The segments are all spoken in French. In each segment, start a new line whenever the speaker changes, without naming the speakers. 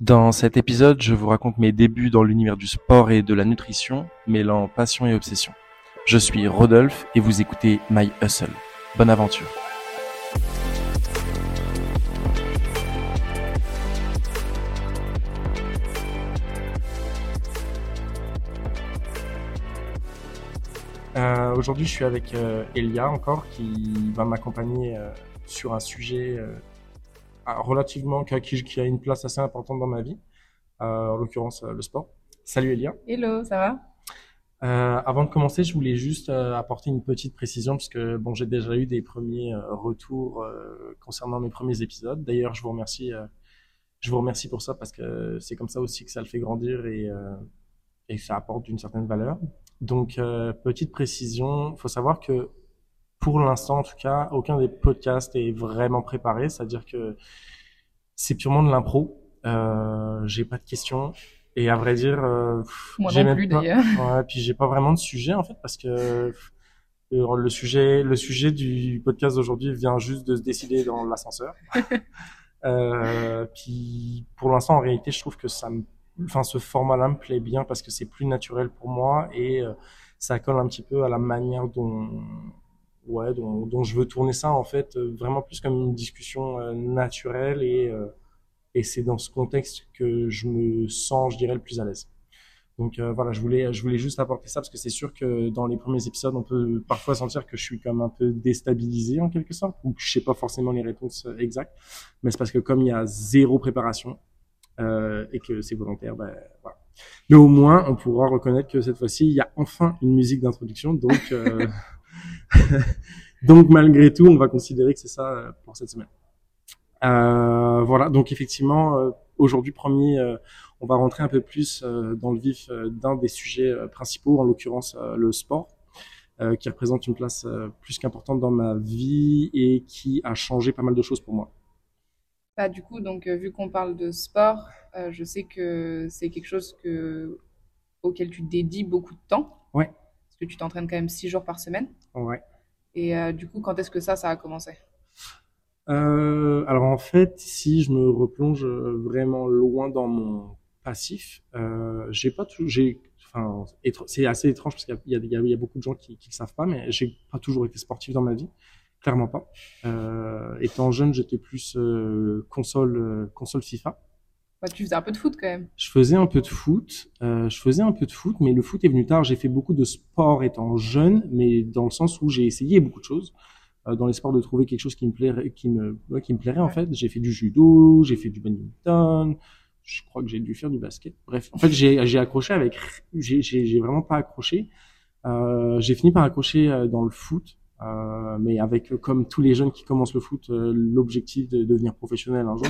Dans cet épisode, je vous raconte mes débuts dans l'univers du sport et de la nutrition, mêlant passion et obsession. Je suis Rodolphe et vous écoutez My Hustle. Bonne aventure. Euh, Aujourd'hui, je suis avec euh, Elia encore qui va m'accompagner euh, sur un sujet relativement qui qui- a une place assez importante dans ma vie, euh, en l'occurrence euh, le sport. Salut Elia.
Hello, ça va?
Euh, avant de commencer, je voulais juste euh, apporter une petite précision parce que bon, j'ai déjà eu des premiers euh, retours euh, concernant mes premiers épisodes. D'ailleurs, je vous remercie, euh, je vous remercie pour ça parce que c'est comme ça aussi que ça le fait grandir et euh, et ça apporte une certaine valeur. Donc, euh, petite précision, faut savoir que pour l'instant, en tout cas, aucun des podcasts est vraiment préparé, c'est-à-dire que c'est purement de l'impro. Euh, j'ai pas de questions et à vrai dire, euh,
Moi
j'ai
non
même
plus
pas-
d'ailleurs.
Ouais, puis j'ai pas vraiment de sujet en fait parce que euh, le sujet, le sujet du podcast d'aujourd'hui vient juste de se décider dans l'ascenseur. Euh, puis pour l'instant, en réalité, je trouve que ça me, enfin, ce format-là me plaît bien parce que c'est plus naturel pour moi et euh, ça colle un petit peu à la manière dont, ouais, dont, je veux tourner ça en fait, euh, vraiment plus comme une discussion euh, naturelle et euh, et c'est dans ce contexte que je me sens, je dirais, le plus à l'aise. Donc euh, voilà, je voulais, je voulais juste apporter ça parce que c'est sûr que dans les premiers épisodes, on peut parfois sentir que je suis comme un peu déstabilisé en quelque sorte, ou que je sais pas forcément les réponses exactes. Mais c'est parce que comme il y a zéro préparation euh, et que c'est volontaire, ben voilà. Mais au moins, on pourra reconnaître que cette fois-ci, il y a enfin une musique d'introduction. Donc, euh, donc malgré tout, on va considérer que c'est ça euh, pour cette semaine. Euh, voilà. Donc effectivement, euh, aujourd'hui, premier. on va rentrer un peu plus dans le vif d'un des sujets principaux, en l'occurrence le sport, qui représente une place plus qu'importante dans ma vie et qui a changé pas mal de choses pour moi.
Bah, du coup, donc, vu qu'on parle de sport, euh, je sais que c'est quelque chose que, auquel tu dédies beaucoup de temps.
Ouais.
Parce que tu t'entraînes quand même six jours par semaine.
Ouais.
Et euh, du coup, quand est-ce que ça, ça a commencé?
Euh, alors en fait, si je me replonge euh, vraiment loin dans mon passif, euh, j'ai pas tout, j'ai, enfin, c'est assez étrange parce qu'il y a, y y beaucoup de gens qui, qui le savent pas, mais j'ai pas toujours été sportif dans ma vie, clairement pas. Étant jeune, j'étais plus console, console FIFA.
Bah, tu faisais un peu de foot quand même.
Je faisais un peu de foot, euh, je faisais un peu de foot, mais le foot est venu tard. J'ai fait beaucoup de sport étant jeune, mais dans le sens où j'ai essayé beaucoup de choses. Euh, dans l'espoir de trouver quelque chose qui me plairait, qui me, ouais, qui me plairait en fait. J'ai fait du judo, j'ai fait du badminton, je crois que j'ai dû faire du basket. Bref, en fait, j'ai j'ai accroché avec, j'ai vraiment pas accroché. Euh, j'ai fini par accrocher euh, dans le foot, euh, mais avec comme tous les jeunes qui commencent le foot, euh, l'objectif de devenir professionnel un jour.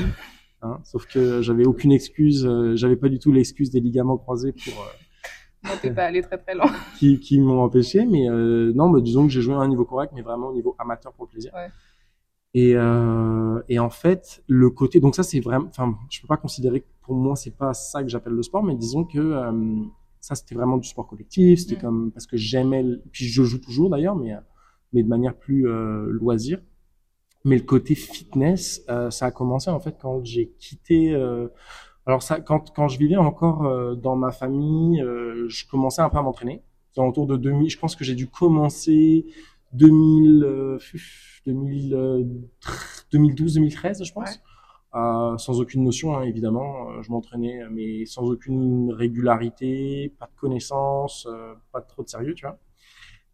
Hein, sauf que j'avais aucune excuse, euh, j'avais pas du tout l'excuse des ligaments croisés pour euh,
Non, t'es pas allé très très loin.
qui, qui m'ont empêché, mais euh, non, bah, disons que j'ai joué à un niveau correct, mais vraiment au niveau amateur pour le plaisir.
Ouais.
Et, euh, et en fait, le côté, donc ça c'est vraiment, enfin, je peux pas considérer que pour moi c'est pas ça que j'appelle le sport, mais disons que euh, ça c'était vraiment du sport collectif, c'était
Mm.
comme parce que j'aimais, puis je joue toujours d'ailleurs, mais mais de manière plus loisir. Mais le côté fitness, euh, ça a commencé en fait quand j'ai quitté. euh, alors ça, quand quand je vivais encore euh, dans ma famille, euh, je commençais un peu à m'entraîner. Autour de 2000. Je pense que j'ai dû commencer 2000, euh, 2000, euh, 2012, 2013, je pense.
Ouais.
Euh, sans aucune notion, hein, évidemment. Euh, Je m'entraînais, mais sans aucune régularité, pas de connaissances, euh, pas trop de sérieux, tu vois.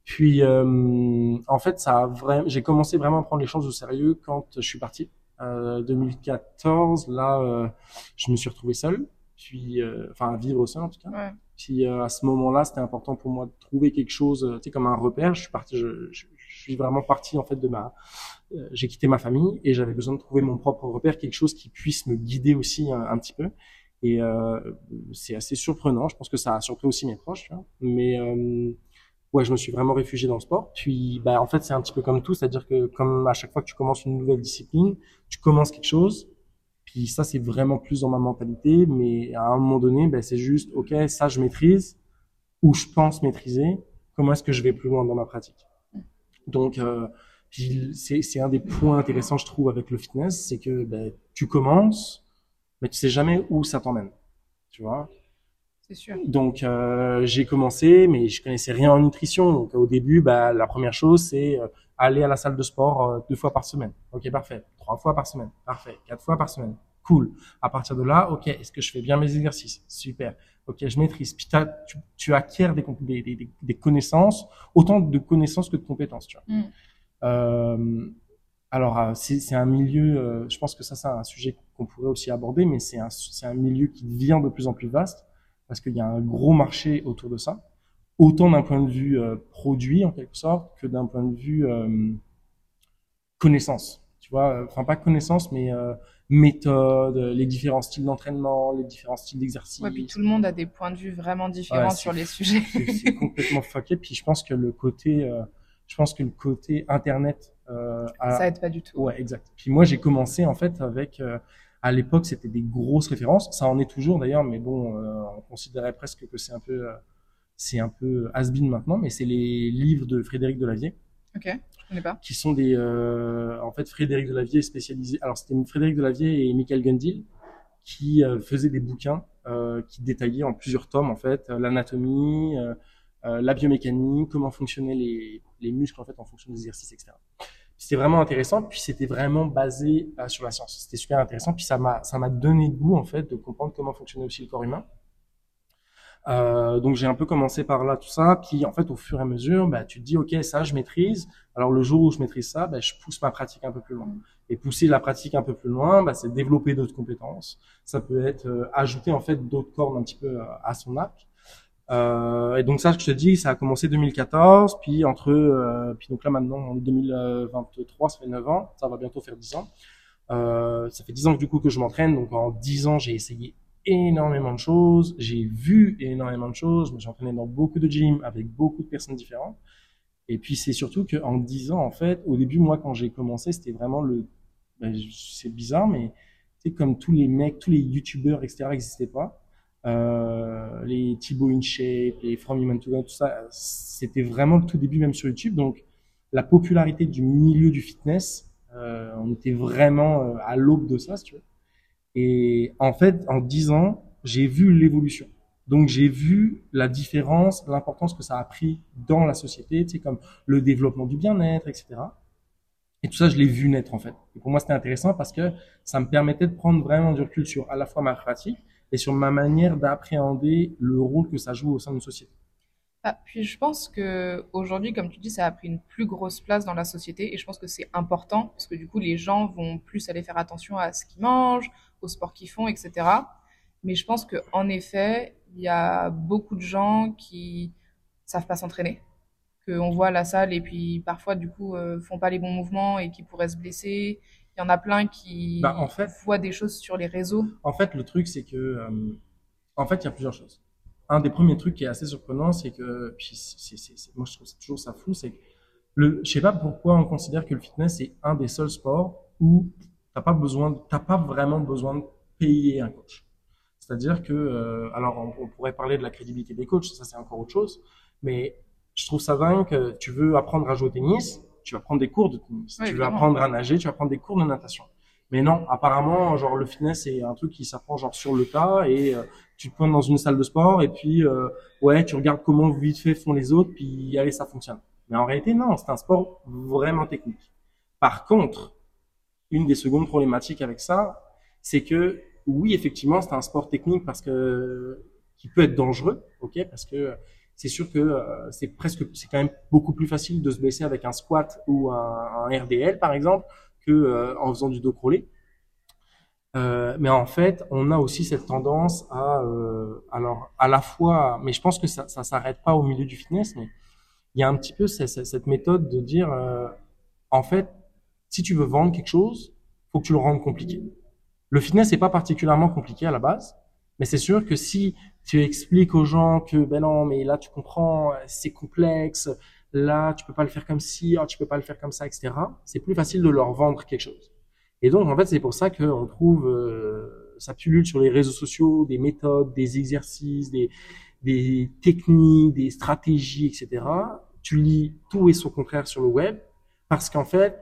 Puis, euh, en fait, ça a vraiment, j'ai commencé vraiment à prendre les choses au sérieux quand je suis parti. Euh, 2014, là, euh, je me suis retrouvé seul, puis, euh, enfin, à vivre seul en tout cas.
Ouais.
Puis euh, à ce moment-là, c'était important pour moi de trouver quelque chose, euh, tu sais, comme un repère. Je suis parti, je, je, je suis vraiment parti en fait de ma, euh, j'ai quitté ma famille et j'avais besoin de trouver mon propre repère, quelque chose qui puisse me guider aussi un, un petit peu. Et euh, c'est assez surprenant. Je pense que ça a surpris aussi mes proches, tu vois. Mais euh, ouais, je me suis vraiment réfugié dans le sport. Puis bah en fait, c'est un petit peu comme tout, c'est-à-dire que comme à chaque fois que tu commences une nouvelle discipline, tu commences quelque chose. Puis ça, c'est vraiment plus dans ma mentalité. Mais à un moment donné, ben, c'est juste, OK, ça, je maîtrise, ou je pense maîtriser. Comment est-ce que je vais plus loin dans ma pratique? Donc, euh, c'est un des points intéressants, je trouve, avec le fitness, c'est que ben, tu commences, mais tu sais jamais où ça t'emmène. Tu vois?
Sûr.
Donc euh, j'ai commencé, mais je connaissais rien en nutrition. Donc au début, bah, la première chose, c'est euh, aller à la salle de sport euh, deux fois par semaine. Ok, parfait. Trois fois par semaine. Parfait. Quatre fois par semaine. Cool. À partir de là, ok, est-ce que je fais bien mes exercices? Super. Ok, je maîtrise. Puis tu, tu acquiers des, comp- des, des, des connaissances, autant de connaissances que de compétences. Tu vois.
Mm.
Euh, alors, c'est un milieu, euh, je pense que ça, c'est un sujet qu'on pourrait aussi aborder, mais c'est un, c'est un milieu qui devient de plus en plus vaste parce qu'il y a un gros marché autour de ça, autant d'un point de vue euh, produit en quelque sorte que d'un point de vue euh, connaissance. Tu vois, euh, enfin pas connaissance, mais euh, méthode, les différents styles d'entraînement, les différents styles d'exercice.
Ouais, puis tout le monde a des points de vue vraiment différents
Ouais,
sur les sujets.
c'est complètement fucké. Puis je pense que le côté, je pense que le côté internet a,
Ça aide pas du tout.
Ouais, exact. Puis moi, j'ai commencé en fait avec, à l'époque, c'était des grosses références. Ça en est toujours d'ailleurs, mais bon, euh, on considérait presque que c'est un peu, euh, c'est un peu has-been maintenant. Mais c'est les livres de Frédéric Delavier,
Ok, je connais pas.
qui sont des, euh, en fait, Frédéric Delavier est spécialisé. Alors c'était Frédéric Delavier et Michael Gundil qui euh, faisaient des bouquins euh, qui détaillaient en plusieurs tomes en fait euh, l'anatomie, euh, euh, la biomécanique, comment fonctionnaient les, les muscles en fait en fonction des exercices, etc. C'était vraiment intéressant, puis c'était vraiment basé euh, sur la science. C'était super intéressant, puis ça m'a ça m'a donné goût en fait de comprendre comment fonctionnait aussi le corps humain. Euh, donc j'ai un peu commencé par là tout ça, puis en fait au fur et à mesure, bah tu te dis ok ça je maîtrise. Alors le jour où je maîtrise ça, bah, je pousse ma pratique un peu plus loin. Et pousser la pratique un peu plus loin, bah, c'est développer d'autres compétences. Ça peut être euh, ajouter en fait d'autres cordes un petit peu euh, à son arc. Euh, et donc ça, je te dis, ça a commencé 2014, puis entre, euh, puis donc là maintenant, en 2023, ça fait 9 ans, ça va bientôt faire 10 ans. Euh, ça fait 10 ans du coup que je m'entraîne, donc en 10 ans, j'ai essayé énormément de choses, j'ai vu énormément de choses, je me suis entraîné dans beaucoup de gyms avec beaucoup de personnes différentes. Et puis c'est surtout qu'en 10 ans, en fait, au début, moi, quand j'ai commencé, c'était vraiment le, ben, c'est bizarre, mais sais, comme tous les mecs, tous les youtubeurs, etc., n'existaient pas. Euh, les Thibaut InShape, les From Human to God, tout ça, c'était vraiment le tout début même sur YouTube. Donc, la popularité du milieu du fitness, euh, on était vraiment euh, à l'aube de ça, si tu veux. Et en fait, en 10 ans, j'ai vu l'évolution. Donc, j'ai vu la différence, l'importance que ça a pris dans la société, tu sais, comme le développement du bien-être, etc. Et tout ça, je l'ai vu naître, en fait. Et pour moi, c'était intéressant parce que ça me permettait de prendre vraiment du recul sur à la fois ma pratique et sur ma manière d'appréhender le rôle que ça joue au sein d'une société.
Ah, puis je pense que aujourd'hui, comme tu dis, ça a pris une plus grosse place dans la société et je pense que c'est important parce que du coup, les gens vont plus aller faire attention à ce qu'ils mangent, au sport qu'ils font, etc. Mais je pense que en effet, il y a beaucoup de gens qui savent pas s'entraîner, qu'on voit à la salle et puis parfois du coup euh, font pas les bons mouvements et qui pourraient se blesser. Il y en a plein qui
Bah, en fait-
voient des choses sur les réseaux.
En fait, le truc, c'est que, euh, en fait, il y a plusieurs choses. Un des premiers trucs qui est assez surprenant, c'est que, puis moi je trouve toujours ça fou, c'est que le, je sais pas pourquoi on considère que le fitness est un des seuls sports où t'as pas besoin, t'as pas vraiment besoin de payer un coach. C'est-à-dire que, euh, alors on, on pourrait parler de la crédibilité des coachs, ça c'est encore autre chose, mais je trouve ça dingue que tu veux apprendre à jouer au tennis, tu vas prendre des cours de.
Oui,
tu veux apprendre à nager, tu vas prendre des cours de natation. Mais non, apparemment, genre le fitness c'est un truc qui s'apprend genre sur le tas et euh, tu te pointes dans une salle de sport et puis euh, ouais, tu regardes comment vite fait font les autres puis allez ça fonctionne. Mais en réalité non, c'est un sport vraiment technique. Par contre, une des secondes problématiques avec ça, c'est que oui, effectivement, c'est un sport technique parce que qui peut être dangereux, ok, parce que c'est sûr que euh, c'est presque, c'est quand même beaucoup plus facile de se blesser avec un squat ou un, RDL par exemple que euh, en faisant du dos crawlé. Euh, mais en fait, on a aussi cette tendance à, alors à la fois, mais je pense que ça, ça s'arrête pas au milieu du fitness, mais il y a un petit peu cette, cette- méthode de dire, en fait, si tu veux vendre quelque chose, faut que tu le rendes compliqué. Le fitness n'est pas particulièrement compliqué à la base, mais c'est sûr que si tu expliques aux gens que ben non, mais là tu comprends, c'est complexe, là tu peux pas le faire comme ci, ah, tu peux pas le faire comme ça, etc. C'est plus facile de leur vendre quelque chose. Et donc en fait c'est pour ça qu'on trouve euh, ça pullule sur les réseaux sociaux des méthodes, des exercices, des des techniques, des stratégies, etc. Tu lis tout et son contraire sur le web parce qu'en fait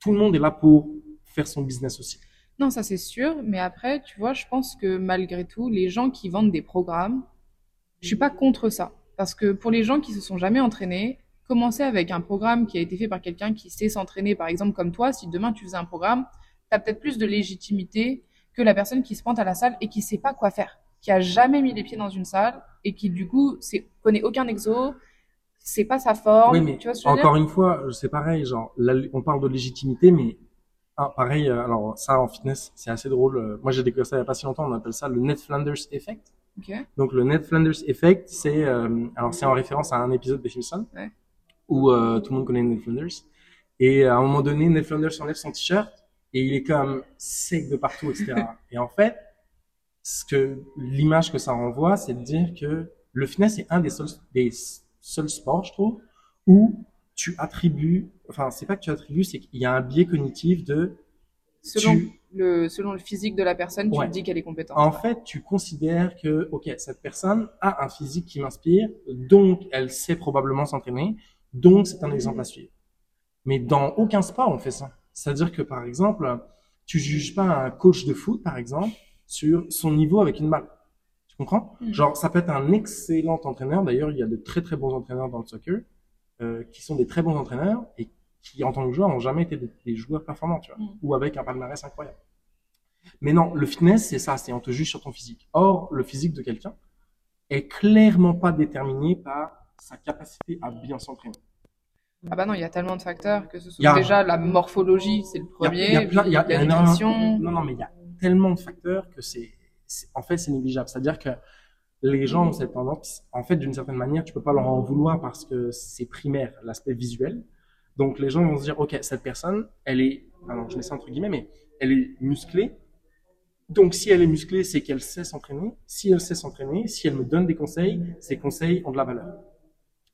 tout le monde est là pour faire son business aussi.
Non, ça c'est sûr, mais après, tu vois, je pense que malgré tout, les gens qui vendent des programmes, je suis pas contre ça. Parce que pour les gens qui se sont jamais entraînés, commencer avec un programme qui a été fait par quelqu'un qui sait s'entraîner, par exemple comme toi, si demain tu faisais un programme, tu as peut-être plus de légitimité que la personne qui se pointe à la salle et qui sait pas quoi faire, qui a jamais mis les pieds dans une salle et qui du coup connaît aucun exo, c'est pas sa forme.
Oui, mais
tu vois ce que je veux
encore
dire
une fois, c'est pareil, genre, on parle de légitimité, mais ah, pareil, euh, alors ça en fitness, c'est assez drôle. euh, Moi, j'ai découvert ça il y a pas si longtemps, on appelle ça le Ned Flanders Effect.
Ok.
Donc le Ned Flanders Effect, c'est euh, alors c'est en référence à un épisode des Simpsons
Ouais.
où euh, tout le monde connaît Ned Flanders. Et à un moment donné, Ned Flanders enlève son t-shirt et il est comme sec de partout, etc. et en fait, ce que l'image que ça renvoie, c'est de dire que le fitness est un des seuls, des seuls sports, je trouve, où tu attribues, enfin c'est pas que tu attribues, c'est qu'il y a un biais cognitif de
Selon
tu-
le selon le physique de la personne, tu
Ouais.
te dis qu'elle est compétente.
En fait, tu considères que, ok, cette personne a un physique qui m'inspire, donc elle sait probablement s'entraîner, donc c'est un exemple à suivre. Mais dans aucun sport, on fait ça. C'est-à-dire que, par exemple, tu juges pas un coach de foot, par exemple, sur son niveau avec une balle. Tu comprends?
Mhm.
Genre, ça peut être un excellent entraîneur. D'ailleurs, il y a de très très bons entraîneurs dans le soccer, euh, qui sont des très bons entraîneurs et qui, en tant que joueurs, n'ont jamais été des, des joueurs performants, tu vois,
Mhm.
ou avec un palmarès incroyable. Mais non, le fitness, c'est ça, c'est on te juge sur ton physique. Or, le physique de quelqu'un est clairement pas déterminé par sa capacité à bien s'entraîner.
Ah bah non, il y a tellement de facteurs que ce soit
a-
déjà la morphologie, c'est le premier,
il y a plein- il y a- il y a
la nutrition.
Non, non, mais il y a tellement de facteurs que c'est- en fait, c'est négligeable. C'est-à-dire que les gens ont cette tendance, en fait, d'une certaine manière, tu peux pas leur en vouloir parce que c'est primaire, l'aspect visuel. Donc, les gens vont se dire, OK, cette personne, elle est, alors, je mets ça entre guillemets, mais elle est musclée. Donc, si elle est musclée, c'est qu'elle sait s'entraîner. Si elle sait s'entraîner, si elle me donne des conseils, ces conseils ont de la valeur.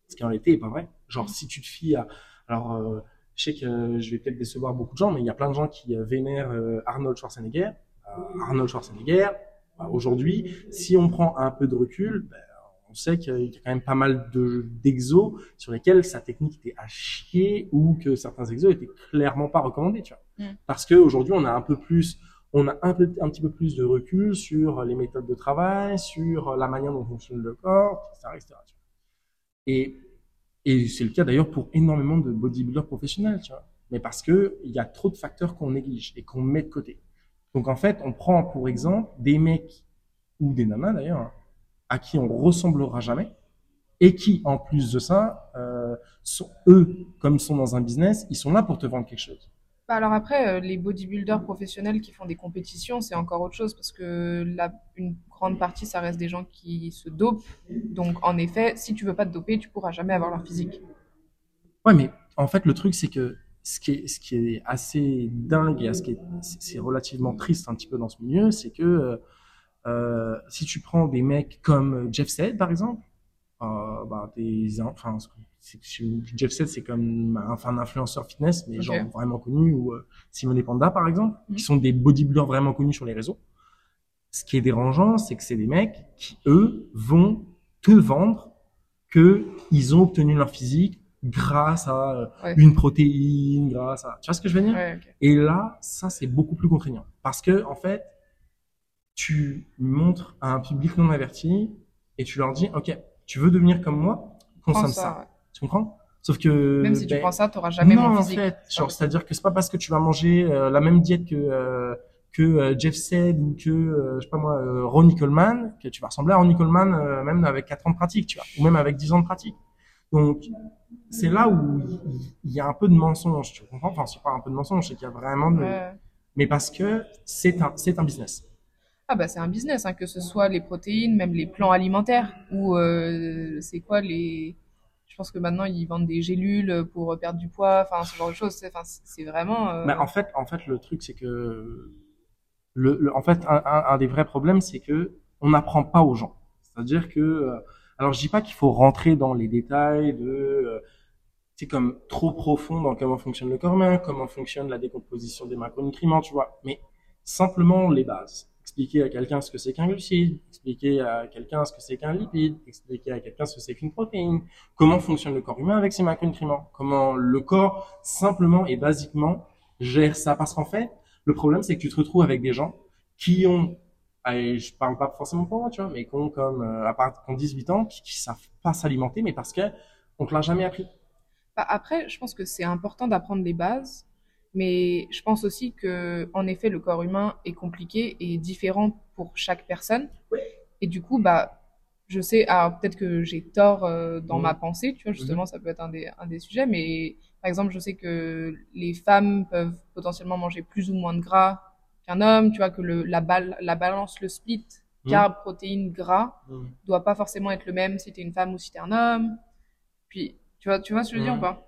Ce qui en réalité est pas vrai. Genre, si tu te fies à, alors, euh, je sais que euh, je vais peut-être décevoir beaucoup de gens, mais il y a plein de gens qui euh, vénèrent euh, Arnold Schwarzenegger. Arnold Schwarzenegger, aujourd'hui, si on prend un peu de recul, ben, on sait qu'il y a quand même pas mal de d'exos sur lesquels sa technique était à chier ou que certains exos étaient clairement pas recommandés, tu vois.
Mm.
Parce que aujourd'hui, on a un peu plus, on a un peu, un petit peu plus de recul sur les méthodes de travail, sur la manière dont fonctionne le corps, etc., etc. tu vois. Et et c'est le cas d'ailleurs pour énormément de bodybuilders professionnels, tu vois. Mais parce que il y a trop de facteurs qu'on néglige et qu'on met de côté. Donc en fait, on prend pour exemple des mecs ou des nanas d'ailleurs à qui on ressemblera jamais et qui en plus de ça, euh, sont eux comme ils sont dans un business, ils sont là pour te vendre quelque chose.
Bah alors après, euh, les bodybuilders professionnels qui font des compétitions, c'est encore autre chose parce que la, une grande partie, ça reste des gens qui se dopent. Donc en effet, si tu veux pas te doper, tu pourras jamais avoir leur physique.
Ouais, mais en fait, le truc, c'est que ce qui est, ce qui est assez dingue et ce qui est, c'est relativement triste un petit peu dans ce milieu, c'est que euh, euh, si tu prends des mecs comme Jeff Sed, par exemple, euh, bah, des, enfin, c'est- Jeff Sed, c'est comme un, enfin, un influenceur fitness, mais genre vraiment connu, ou euh, Simone Panda, par exemple,
Mhm.
qui sont des bodybuilders vraiment connus sur les réseaux. Ce qui est dérangeant, c'est que c'est des mecs qui, eux, vont te vendre que ils ont obtenu leur physique grâce à euh,
Ouais.
une protéine, grâce à, tu vois ce que je veux dire?
Ouais.
Et là, ça, c'est beaucoup plus contraignant. Parce que, en fait, tu montres à un public non averti et tu leur dis, OK, tu veux devenir comme moi? Consomme
ça,
ça.
ouais.
Tu comprends? Sauf que,
Même si tu
ben,
prends ça, tu n'auras jamais
non,
mon
en
physique.
fait, genre, c'est-à-dire que c'est pas parce que tu vas manger euh, la même diète que, euh, que euh, Jeff Said ou que, euh, je sais pas moi, euh, Ronnie Coleman, que tu vas ressembler à Ronnie Coleman même avec 4 ans de pratique, tu vois, ou même avec 10 ans de pratique. Donc, c'est là où il- y a un peu de mensonge, tu comprends? Enfin, c'est pas un peu de mensonge, c'est qu'il y a vraiment de...
Ouais.
Mais parce que c'est un, c'est un business.
Ah bah c'est un business, hein, que ce soit les protéines, même les plans alimentaires, ou euh, c'est quoi les... Je pense que maintenant ils vendent des gélules pour perdre du poids, enfin ce genre de choses. C'est, c'est vraiment... euh,
Mais en fait, en fait, le truc, c'est que, le, le- en fait, un, un, un des vrais problèmes, c'est que on n'apprend pas aux gens. C'est-à-dire que, euh, alors, je dis pas qu'il faut rentrer dans les détails de, euh, c'est comme trop profond dans comment fonctionne le corps humain, comment fonctionne la décomposition des macronutriments, tu vois. Mais simplement les bases. Expliquer à quelqu'un ce que c'est qu'un glucide, expliquer à quelqu'un ce que c'est qu'un lipide, expliquer à quelqu'un ce que c'est qu'une protéine, comment fonctionne le corps humain avec ses macronutriments, comment le corps simplement et basiquement gère ça? Parce qu'en fait, Le problème, c'est que tu te retrouves avec des gens qui ont, allez, je parle pas forcément pour moi, tu vois, mais qui ont comme, euh, à part, qui ont 18 ans, qui, qui savent pas s'alimenter, mais parce que on te l'a jamais appris.
Bah, après, je pense que c'est important d'apprendre les bases, mais je pense aussi que, en effet, le corps humain est compliqué et différent pour chaque personne.
Oui.
Et du coup, bah, je sais, alors peut-être que j'ai tort euh, dans
Mhm.
ma pensée, tu vois, justement, ça peut être un des, un des sujets, mais par exemple, je sais que les femmes peuvent potentiellement manger plus ou moins de gras qu'un homme, tu vois, que le, la, bal- la balance, le split, carbs, protéines, gras, doit pas forcément être le même si t'es une femme ou si t'es un homme. Puis, tu vois, tu vois ce que je veux dire
Mhm.
ou pas?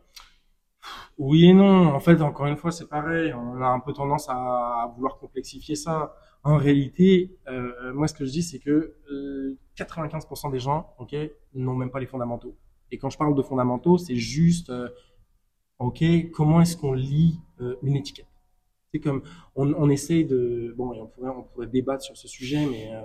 Oui et non. En fait, encore une fois, c'est pareil. On a un peu tendance à, à vouloir complexifier ça. En réalité, euh, moi, ce que je dis, c'est que euh, 95% des gens, ok, n'ont même pas les fondamentaux. Et quand je parle de fondamentaux, c'est juste, euh, ok, comment est-ce qu'on lit euh, une étiquette? C'est comme, on, on essaye de, bon, et on pourrait, on pourrait débattre sur ce sujet, mais euh,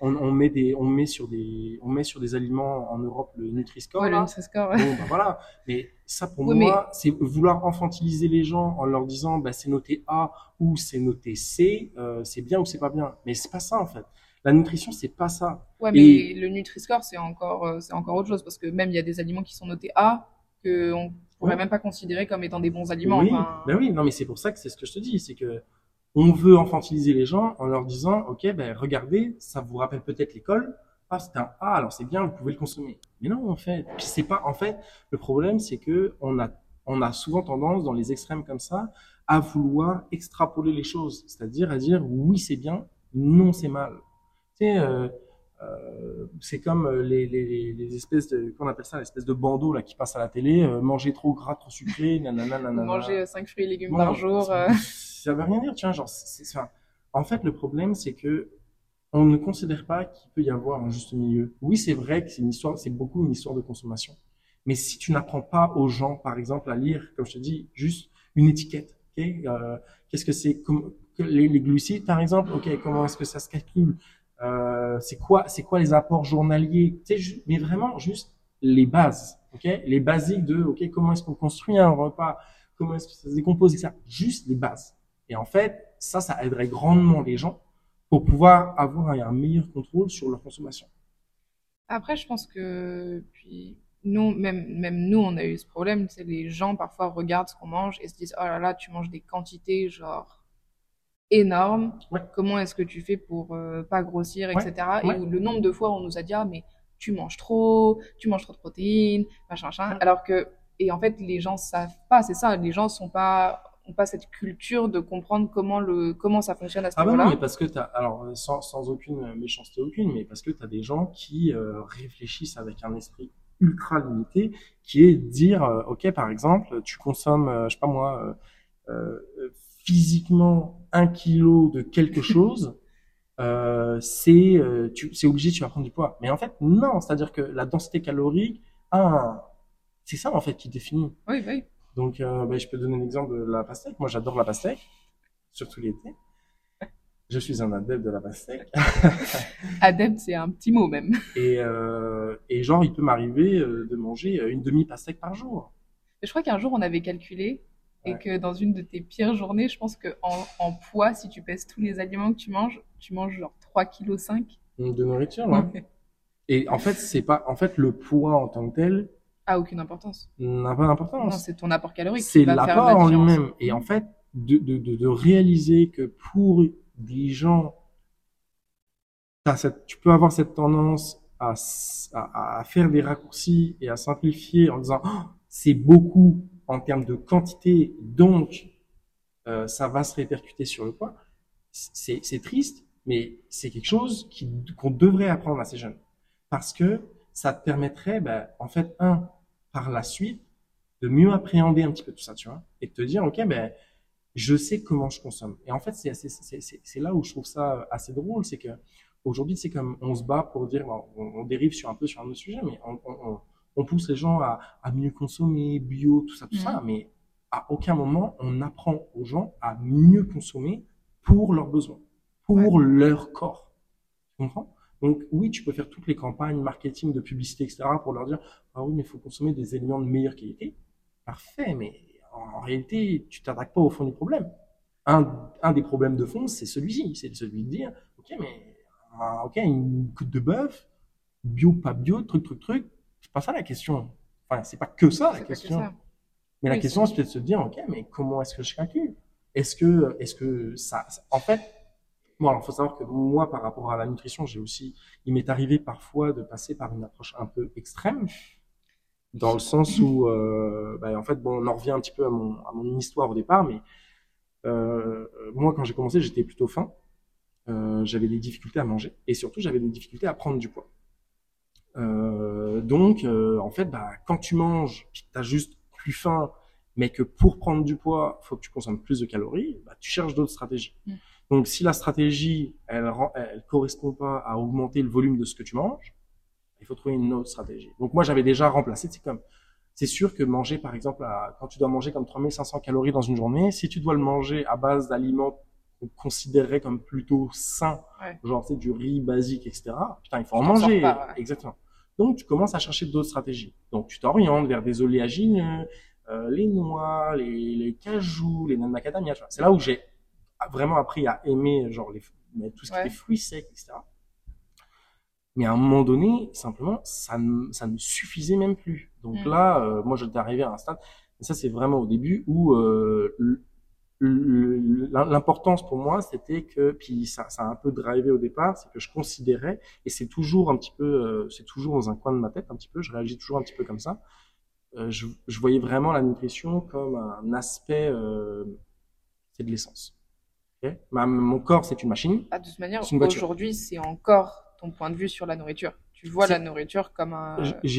on, on met des, on met sur des, on met sur des aliments en Europe le Nutri-Score.
Ouais, le
là.
Nutri-Score, ouais.
Bon, ben voilà. Mais ça, pour
Oui,
moi, c'est vouloir infantiliser les gens en leur disant, bah, c'est noté A ou c'est noté C, euh, c'est bien ou c'est pas bien. Mais c'est pas ça, en fait. La nutrition, c'est pas ça.
Ouais, mais
Et-
le Nutri-Score, c'est encore, euh, c'est encore autre chose parce que même il y a des aliments qui sont notés A que on pourrait
Ouais.
même pas considérer comme étant des bons aliments.
oui,
Enfin,
ben oui, non, mais c'est pour ça que c'est ce que je te dis, c'est que on veut infantiliser les gens en leur disant, ok, ben regardez, ça vous rappelle peut-être l'école. Ah, c'est un A, alors c'est bien, vous pouvez le consommer. Mais non, en fait, Puis c'est pas. En fait, le problème, c'est que on a, on a souvent tendance dans les extrêmes comme ça à vouloir extrapoler les choses, c'est-à-dire à dire oui c'est bien, non c'est mal. Tu sais, euh, euh, c'est comme euh, les, les, les espèces de, qu'on appelle ça, l'espèce de bandeau là qui passe à la télé, euh, manger trop gras, trop sucré, nanana, nanana.
mangez 5 fruits et légumes
Bon,
par jour.
ça-
euh,
Ça veut rien dire, tu vois, genre, c'est, en fait, le problème, c'est que on ne considère pas qu'il peut y avoir un juste milieu. Oui, c'est vrai que c'est une histoire, c'est beaucoup une histoire de consommation. Mais si tu n'apprends pas aux gens, par exemple, à lire, comme je te dis, juste une étiquette, ok, euh, qu'est-ce que c'est, les, les glucides, par exemple, ok, comment est-ce que ça se calcule, euh, c'est quoi, c'est quoi les apports journaliers, mais vraiment juste les bases, ok, les basiques de, ok, comment est-ce qu'on construit un repas, comment est-ce que ça se décompose, etc. Juste les bases. Et en fait, ça, ça aiderait grandement les gens pour pouvoir avoir un meilleur contrôle sur leur consommation.
Après, je pense que puis nous, même même nous, on a eu ce problème. C'est les gens parfois regardent ce qu'on mange et se disent oh là là, tu manges des quantités genre énormes.
Ouais.
Comment est-ce que tu fais pour euh, pas grossir, etc.
ouais.
Et où le nombre de fois où on nous a dit ah mais tu manges trop, tu manges trop de protéines, machin, machin. Alors que et en fait les gens savent pas, c'est ça. Les gens sont pas ont pas cette culture de comprendre comment le comment ça fonctionne à ce
Ah bah
niveau-là.
non, mais parce que t'as, alors sans, sans aucune méchanceté aucune, mais parce que tu as des gens qui euh, réfléchissent avec un esprit ultra limité, qui est de dire, euh, ok, par exemple, tu consommes, euh, je sais pas moi, euh, euh, physiquement un kilo de quelque chose, euh, c'est, euh, tu, c'est obligé, tu vas prendre du poids. Mais en fait, non, c'est-à-dire que la densité calorique, un, c'est ça en fait qui définit.
Oui, oui.
Donc, euh, bah, je peux donner un exemple de la pastèque. Moi, j'adore la pastèque, surtout l'été. Je suis un adepte de la pastèque.
Adepte, c'est un petit mot même.
Et, euh, et genre, il peut m'arriver de manger une demi-pastèque par jour.
Je crois qu'un jour, on avait calculé et
Ouais.
que dans une de tes pires journées, je pense que en, en poids, si tu pèses tous les aliments que tu manges, tu manges genre 3,5 kg.
De nourriture, ouais. Et en fait, c'est pas, en fait, le poids en tant que tel
A aucune importance.
n'a pas
Non,
d'importance.
c'est ton apport calorique
C'est l'apport
la
en lui-même. Et en fait, de, de, de, de réaliser que pour des gens, cette, tu peux avoir cette tendance à, à faire des raccourcis et à simplifier en disant Oh, c'est beaucoup en termes de quantité, donc euh, ça va se répercuter sur le poids. C'est triste, mais c'est quelque chose qu'on devrait apprendre à ces jeunes. Parce que ça te permettrait, ben, en fait, un, par la suite, de mieux appréhender un petit peu tout ça, tu vois, et de te dire, ok, ben, je sais comment je consomme. Et en fait, c'est là où je trouve ça assez drôle, c'est que aujourd'hui, c'est comme on se bat pour dire, on, dérive sur un peu sur un autre sujet, mais on, on- pousse les gens à, à mieux consommer, bio, tout ça, tout ça, mais à aucun moment on apprend aux gens à mieux consommer pour leurs besoins, pour leur corps. Tu comprends? Donc oui, tu peux faire toutes les campagnes marketing, de publicité, etc. pour leur dire, ah oui, mais il faut consommer des aliments de meilleure qualité. Parfait, mais en, réalité, tu t'attaques pas au fond du problème. un, un des problèmes de fond, c'est celui-ci, c'est celui de dire, ok, mais ah, ok, une côte de bœuf, bio, pas bio, truc, truc, truc, c'est pas ça la question. Enfin, c'est pas que ça la question.
ça.
Mais la question,
c'est-
c'est peut-être de se dire, ok, mais comment est-ce que je calcule? Est-ce que, est-ce que ça, ça- en fait, bon, alors faut savoir que moi, par rapport à la nutrition, j'ai aussi, il m'est arrivé parfois de passer par une approche un peu extrême, dans le sens où, euh, bah, en fait, bon, on en revient un petit peu à mon, à mon histoire au départ, mais euh, moi, quand j'ai commencé, j'étais plutôt faim. Euh, j'avais des difficultés à manger et surtout j'avais des difficultés à prendre du poids. Euh, donc, euh, en fait, bah, quand tu manges, puis que t'as juste plus faim, mais que pour prendre du poids, faut que tu consommes plus de calories, bah, tu cherches d'autres stratégies.
Mm.
Donc, si la stratégie, elle, correspond pas à augmenter le volume de ce que tu manges, il faut trouver une autre stratégie. Donc, moi, j'avais déjà remplacé, c'est comme, c'est sûr que manger, par exemple, à- quand tu dois manger comme 3500 calories dans une journée, si tu dois le manger à base d'aliments qu'on considérerait comme plutôt sains,
Ouais.
genre, tu sais, du riz basique, etc., putain, il faut en
Tu
manger.
pas, ouais.
Exactement. Donc, tu commences à chercher d'autres stratégies. Donc, tu t'orientes vers des oléagineux, euh, les noix, les, les cajous, les noix de macadamia. C'est là où j'ai vraiment appris à aimer, genre, les, mais tout ce qui
Ouais.
est fruits secs, etc. Mais à un moment donné, simplement, ça ne, ça ne suffisait même plus. Donc
Mm.
là, euh, moi, j'étais arrivé à un stade, et ça, c'est vraiment au début où euh, l'importance pour moi, c'était que, puis ça, ça a un peu drivé au départ, c'est que je considérais, et c'est toujours un petit peu, euh, c'est toujours dans un coin de ma tête un petit peu, je réagis toujours un petit peu comme ça. Euh, je, je voyais vraiment la nutrition comme un aspect, euh, c'est de l'essence. Ok? Ma- mon corps, c'est une machine.
Ah, de toute manière, aujourd'hui, c'est encore ton point de vue sur la nourriture. Tu vois la nourriture comme un.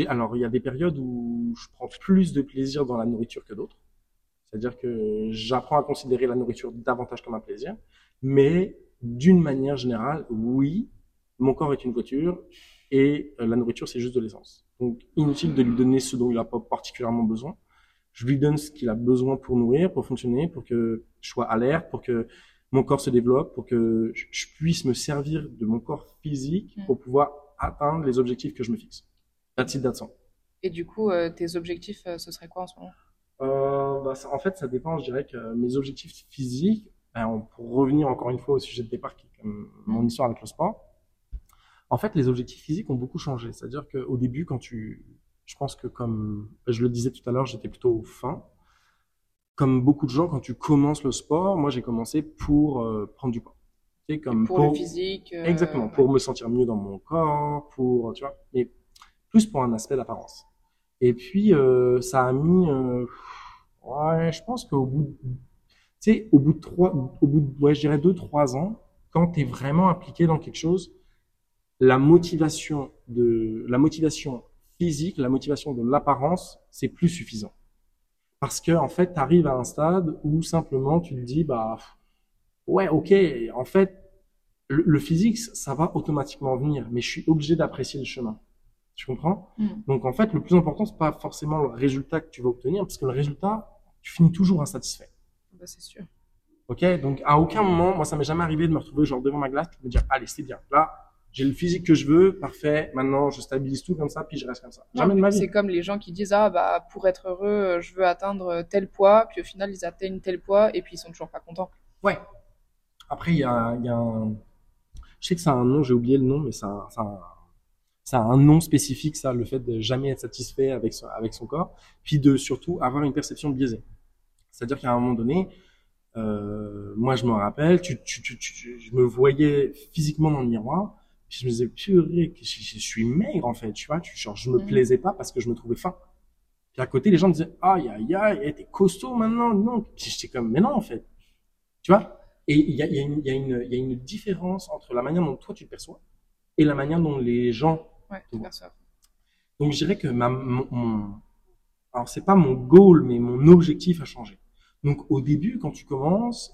Alors, il y a des périodes où je prends plus de plaisir dans la nourriture que d'autres. C'est-à-dire que j'apprends à considérer la nourriture davantage comme un plaisir. Mais d'une manière générale, oui, mon corps est une voiture et euh, la nourriture, c'est juste de l'essence. Donc, inutile de lui donner ce dont il n'a pas particulièrement besoin. Je lui donne ce qu'il a besoin pour nourrir, pour fonctionner, pour que je sois alerte, pour que mon corps se développe, pour que je puisse me servir de mon corps physique
Mm.
pour pouvoir atteindre les objectifs que je me fixe. That's it, that's all.
Et du coup, euh, tes objectifs, euh, ce serait quoi en ce moment?
Bah, ça- en fait, ça dépend. Je dirais que mes objectifs physiques, ben, pour revenir encore une fois au sujet de départ, qui est comme mon histoire avec le sport, en fait, les objectifs physiques ont beaucoup changé. C'est-à-dire qu'au début, quand tu, je pense que comme je le disais tout à l'heure, j'étais plutôt fin. Comme beaucoup de gens, quand tu commences le sport, moi, j'ai commencé pour euh, prendre du poids.
Pour le physique euh,
Exactement, pour me sentir mieux dans mon corps, pour, tu vois, mais plus pour un aspect d'apparence. Et puis, euh, ça a mis, euh, ouais, je pense qu'au bout, de- tu sais, au bout de trois, au bout de, ouais, je dirais deux, trois ans, quand tu es vraiment impliqué dans quelque chose, la motivation de, la motivation physique, la motivation de l'apparence, c'est plus suffisant. Parce que, en fait, tu arrives à un stade où simplement tu te dis, bah, ouais, ok, en fait, le, le physique, ça va automatiquement venir, mais je suis obligé d'apprécier le chemin. Tu comprends?
Mm.
Donc, en fait, le plus important, c'est pas forcément le résultat que tu vas obtenir, parce que le résultat, tu finis toujours insatisfait.
Bah, c'est sûr.
Ok? Donc, à aucun moment, moi, ça m'est jamais arrivé de me retrouver genre devant ma glace de me dire, allez, c'est bien. Là, j'ai le physique que je veux, parfait. Maintenant, je stabilise tout comme ça, puis je reste comme ça. Jamais de ma
C'est comme les gens qui disent ah bah pour être heureux, euh, je veux atteindre tel poids, puis au final ils atteignent tel poids et puis ils sont toujours pas contents.
Ouais. Après, il y a, il y a un, je sais que a un nom, j'ai oublié le nom, mais a un- ça a un nom spécifique, ça, le fait de jamais être satisfait avec son, avec son corps, puis de surtout avoir une perception biaisée. C'est-à-dire qu'à un moment donné, euh, moi je me rappelle, tu, tu, tu, tu- je me voyais physiquement dans le miroir, puis je me disais, purée, je, je suis maigre en fait, tu vois, tu, genre, je me
Mhm.
plaisais pas parce que je me trouvais faim. Puis à côté, les gens me disaient, aïe, aïe, aïe, eh, t'es costaud maintenant, non. Puis j'étais comme, mais non, en fait. Tu vois? Et il y a, y a une différence entre la manière dont toi tu te perçois et la manière dont les gens.
Ouais, perçoivent.
Donc je dirais que ma, mon, mon- alors c'est pas mon goal, mais mon objectif a changé. Donc au début, quand tu commences,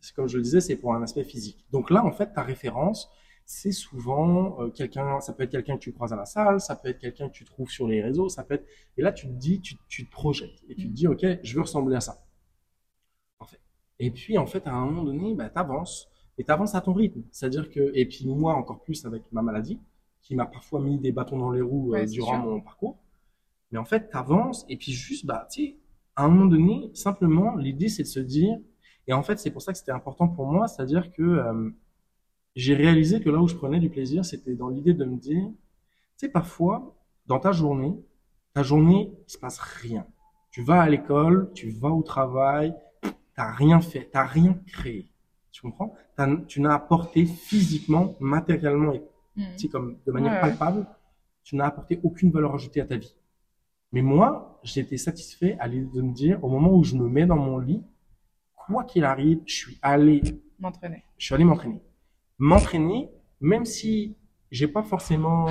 c'est comme je le disais, c'est pour un aspect physique. Donc là, en fait, ta référence, c'est souvent euh, quelqu'un, ça peut être quelqu'un que tu croises à la salle, ça peut être quelqu'un que tu trouves sur les réseaux, ça peut être, et là tu te dis, tu, tu te projettes et tu te dis, ok, je veux ressembler à ça. En fait. Et puis en fait, à un moment donné, bah, t'avances et t'avances à ton rythme. C'est-à-dire que, et puis moi encore plus avec ma maladie, qui m'a parfois mis des bâtons dans les roues euh,
Ouais,
durant
sûr.
mon parcours. Mais en fait, t'avances et puis juste, bah, tu sais, à un moment donné, simplement, l'idée c'est de se dire, Et en fait, c'est pour ça que c'était important pour moi, c'est-à-dire que euh, j'ai réalisé que là où je prenais du plaisir, c'était dans l'idée de me dire, tu sais, parfois, dans ta journée, ta journée, il se passe rien. Tu vas à l'école, tu vas au travail, t'as rien fait, t'as rien créé. Tu comprends? Tu n'as apporté physiquement, matériellement, et mmh. comme de manière palpable, tu n'as apporté aucune valeur ajoutée à ta vie. Mais moi, j'étais satisfait à l'idée de me dire, au moment où je me mets dans mon lit, quoi qu'il arrive, je suis allé
m'entraîner.
Je suis allé m'entraîner. M'entraîner, même si j'ai pas forcément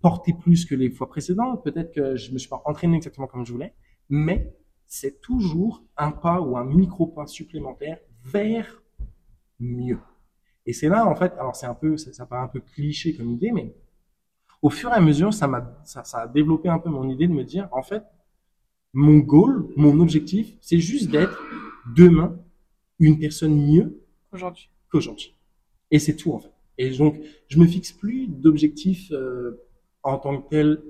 porté plus que les fois précédentes, peut-être que je me suis pas entraîné exactement comme je voulais, mais c'est toujours un pas ou un micro pas supplémentaire vers mieux. Et c'est là, en fait, alors c'est un peu, ça, ça paraît un peu cliché comme idée, mais au fur et à mesure, ça m'a, ça, ça, a développé un peu mon idée de me dire, en fait, mon goal, mon objectif, c'est juste d'être demain une personne mieux
qu'aujourd'hui.
Qu'aujourd'hui. Et c'est tout en fait. Et donc, je me fixe plus d'objectif euh, en tant que tel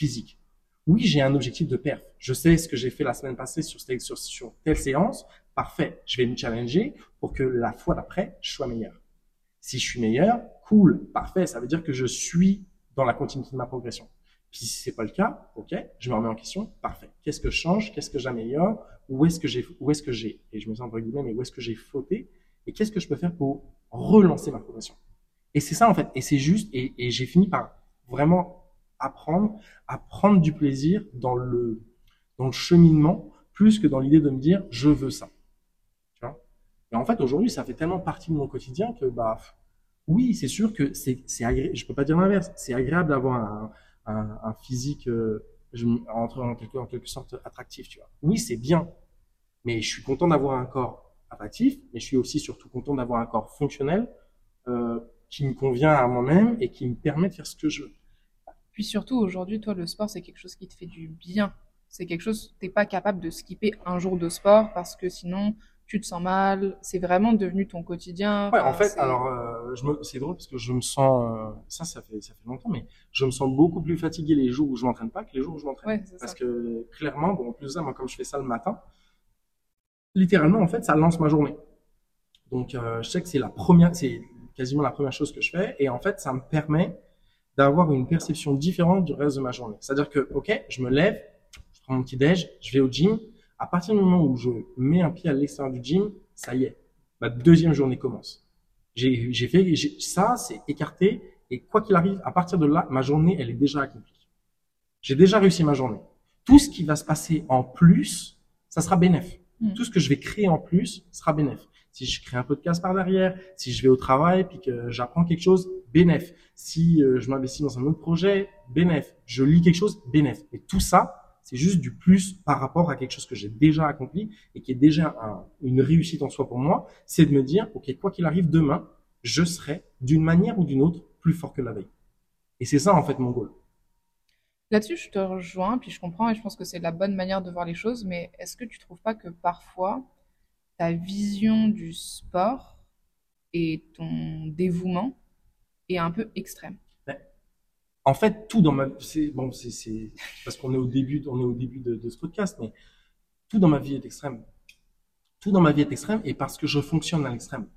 physique. Oui, j'ai un objectif de perf. Je sais ce que j'ai fait la semaine passée sur, sur, sur telle séance. Parfait. Je vais me challenger pour que la fois d'après, je sois meilleur. Si je suis meilleur, cool, parfait. Ça veut dire que je suis dans la continuité de ma progression. Puis si c'est pas le cas, ok, je me remets en question, parfait. Qu'est-ce que je change, qu'est-ce que j'améliore, où est-ce que j'ai, où est-ce que j'ai, et je me sens entre guillemets, mais où est-ce que j'ai fauté, et qu'est-ce que je peux faire pour relancer ma progression? Et c'est ça en fait, et c'est juste, et, et j'ai fini par vraiment apprendre à prendre du plaisir dans le dans le cheminement plus que dans l'idée de me dire je veux ça. Et en fait aujourd'hui ça fait tellement partie de mon quotidien que bah oui c'est sûr que c'est agréable, je peux pas dire l'inverse, c'est agréable d'avoir un physique euh, je, en, en, quelque, en quelque sorte attractif, tu vois. Oui, c'est bien, mais je suis content d'avoir un corps attractif, mais je suis aussi surtout content d'avoir un corps fonctionnel euh, qui me convient à moi-même et qui me permet de faire ce que je veux.
Puis surtout, aujourd'hui, toi, le sport, c'est quelque chose qui te fait du bien. C'est quelque chose, t'es pas capable de skipper un jour de sport parce que sinon, tu te sens mal, c'est vraiment devenu ton quotidien.
Ouais, en fait, alors euh, c'est drôle parce que je me sens, euh, ça, ça fait, ça fait longtemps, mais je me sens beaucoup plus fatigué les jours où je m'entraîne pas que les jours où je m'entraîne.
Ouais,
parce ça. que clairement, bon, en plus de ça, moi, comme je fais ça le matin, littéralement, en fait, ça lance ma journée. Donc, euh, je sais que c'est la première, c'est quasiment la première chose que je fais, et en fait, ça me permet d'avoir une perception différente du reste de ma journée. C'est-à-dire que, ok, je me lève, je prends mon petit déj, je vais au gym, à partir du moment où je mets un pied à l'extérieur du gym, ça y est, ma deuxième journée commence. J'ai fait ça, c'est écarté, et quoi qu'il arrive, à partir de là, ma journée, elle est déjà accomplie. J'ai déjà réussi ma journée. Tout ce qui va se passer en plus, ça sera bénéf. Hmm. Tout ce que je vais créer en plus sera bénéf. Si je crée un podcast par derrière, si je vais au travail puis que j'apprends quelque chose, bénéf. Si euh, je m'investis dans un autre projet, bénéf. Je lis quelque chose, bénéf. Et tout ça, c'est juste du plus par rapport à quelque chose que j'ai déjà accompli et qui est déjà une réussite en soi pour moi. C'est de me dire, OK, quoi qu'il arrive demain, je serai d'une manière ou d'une autre plus fort que la veille. Et c'est ça, en fait, mon goal.
Là-dessus, je te rejoins, puis je comprends et je pense que c'est la bonne manière de voir les choses, mais est-ce que tu trouves pas que parfois ta vision du sport et ton dévouement est un peu extrême?
En fait, tout dans ma, c'est bon, c'est, parce qu'on est au début, on est au début de, de, ce podcast, mais tout dans ma vie est extrême. Tout dans ma vie est extrême et parce que je fonctionne à l'extrême.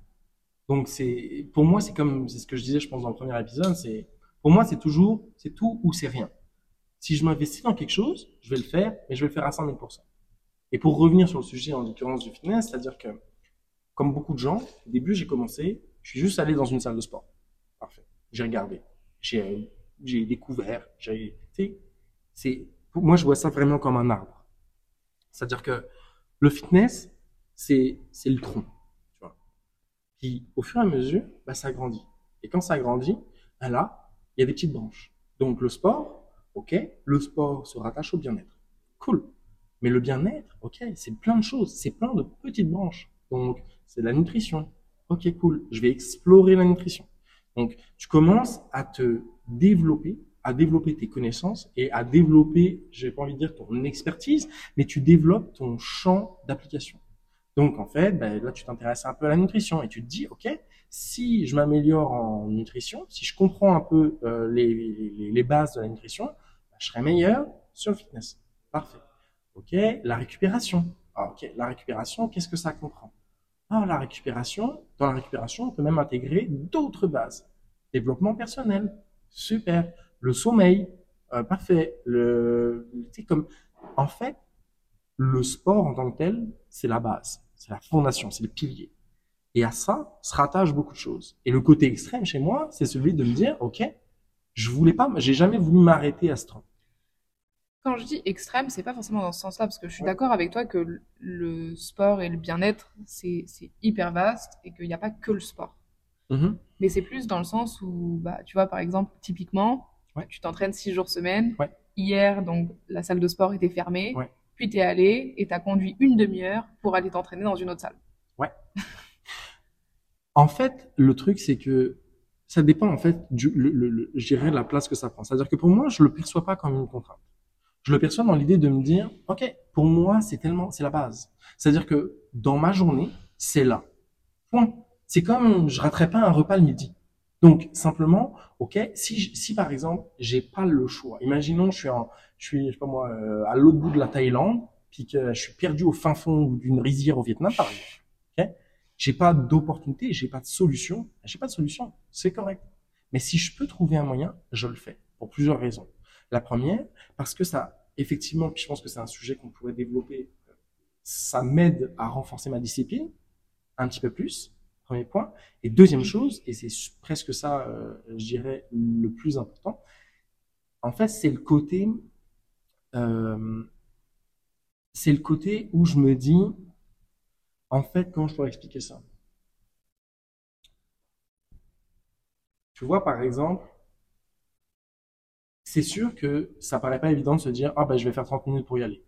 Donc c'est, pour moi, c'est comme, c'est ce que je disais, je pense dans le premier épisode, c'est, pour moi, c'est toujours, c'est tout ou c'est rien. Si je m'investis dans quelque chose, je vais le faire, mais je vais le faire à 100 000%. Et pour revenir sur le sujet, en l'occurrence du fitness, c'est-à-dire que, comme beaucoup de gens, au début, j'ai commencé, je suis juste allé dans une salle de sport. Parfait. J'ai regardé. J'ai j'ai découvert. J'ai, c'est, moi, je vois ça vraiment comme un arbre. C'est-à-dire que le fitness, c'est, c'est le tronc, tu vois. Puis, au fur et à mesure, bah, ça grandit. Et quand ça grandit, bah, là, il y a des petites branches. Donc, le sport, ok, le sport se rattache au bien-être. Cool. Mais le bien-être, ok, c'est plein de choses. C'est plein de petites branches. Donc, c'est la nutrition. Ok, cool. Je vais explorer la nutrition. Donc, tu commences à te développer, à développer tes connaissances et à développer, j'ai pas envie de dire ton expertise, mais tu développes ton champ d'application. Donc, en fait, ben, là, tu t'intéresses un peu à la nutrition et tu te dis, OK, si je m'améliore en nutrition, si je comprends un peu euh, les, bases de la nutrition, ben, je serai meilleur sur le fitness. Parfait. OK, la récupération. Ah, OK, la récupération, qu'est-ce que ça comprend? Ah, la récupération, dans la récupération, on peut même intégrer d'autres bases. Développement personnel, super. Le sommeil, euh, parfait. Le, comme, en fait, le sport en tant que tel, c'est la base, c'est la fondation, c'est le pilier. Et à ça se rattachent beaucoup de choses. Et le côté extrême chez moi, c'est celui de me dire, ok, je voulais pas, j'ai jamais voulu m'arrêter à ce temps.
Quand je dis extrême, c'est pas forcément dans ce sens-là, parce que je suis d'accord avec toi que le sport et le bien-être, c'est hyper vaste et qu'il n'y a pas que le sport. Mm-hmm. Mais c'est plus dans le sens où, bah, tu vois, par exemple, typiquement, tu t'entraînes six jours semaine. Hier, donc, la salle de sport était fermée. Puis tu es allé et tu as conduit une demi-heure pour aller t'entraîner dans une autre salle.
Ouais. en fait, le truc, c'est que ça dépend, en fait, du, le, le, je dirais, de la place que ça prend. C'est-à-dire que pour moi, je le perçois pas comme une contrainte. Je le perçois dans l'idée de me dire, OK, pour moi, c'est tellement, c'est la base. C'est-à-dire que dans ma journée, c'est là. Point. C'est comme je raterais pas un repas le midi. Donc simplement, ok, si si par exemple j'ai pas le choix, imaginons je suis en, je suis je sais pas moi euh, à l'autre bout de la Thaïlande, puis que je suis perdu au fin fond d'une rizière au Vietnam par exemple, j'ai pas d'opportunité, j'ai pas de solution, j'ai pas de solution, c'est correct. Mais si je peux trouver un moyen, je le fais pour plusieurs raisons. La première, parce que ça, effectivement, je pense que c'est un sujet qu'on pourrait développer, ça m'aide à renforcer ma discipline un petit peu plus Premier point. Et deuxième chose, et c'est presque ça, euh, je dirais, le plus important, en fait, c'est le côté, euh, c'est le côté où je me dis, en fait, comment je pourrais expliquer ça? Tu vois, par exemple, c'est sûr que ça paraît pas évident de se dire, ah ben, je vais faire 30 minutes pour y aller.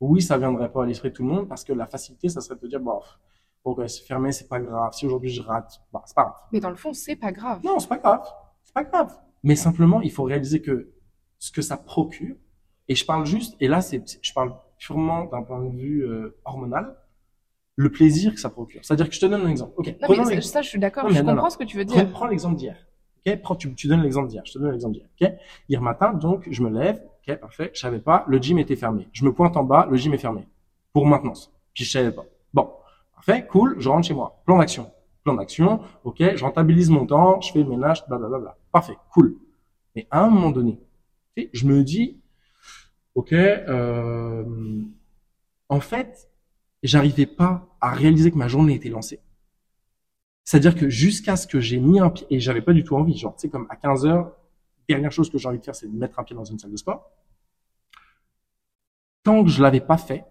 Oui, ça viendrait pas à l'esprit de tout le monde parce que la facilité, ça serait de dire, bof, Bon, c'est fermé, c'est pas grave. Si aujourd'hui je rate, bah, c'est pas grave.
Mais dans le fond, c'est pas grave.
Non, c'est pas grave. C'est pas grave. Mais simplement, il faut réaliser que ce que ça procure, et je parle juste, et là, c'est, je parle purement d'un point de vue euh, hormonal, le plaisir que ça procure. C'est-à-dire que je te donne un exemple. Ok.
Non, mais ça, je suis d'accord. Je comprends ce que tu veux dire.
Prends, l'exemple d'hier. Ok. Prends, tu, tu donnes l'exemple d'hier. Je te donne l'exemple d'hier. Ok? Hier matin, donc, je me lève. Ok, parfait. Je savais pas. Le gym était fermé. Je me pointe en bas. Le gym est fermé. Pour maintenance. Puis je savais pas. Bon. Parfait, cool, je rentre chez moi. Plan d'action. Plan d'action, ok, je rentabilise mon temps, je fais le ménage, blablabla. Parfait, cool. Mais à un moment donné, je me dis, ok, euh, en fait, j'arrivais pas à réaliser que ma journée était lancée. C'est-à-dire que jusqu'à ce que j'ai mis un pied, et j'avais pas du tout envie, genre, tu sais, comme à 15 heures, dernière chose que j'ai envie de faire, c'est de mettre un pied dans une salle de sport. Tant que je l'avais pas fait,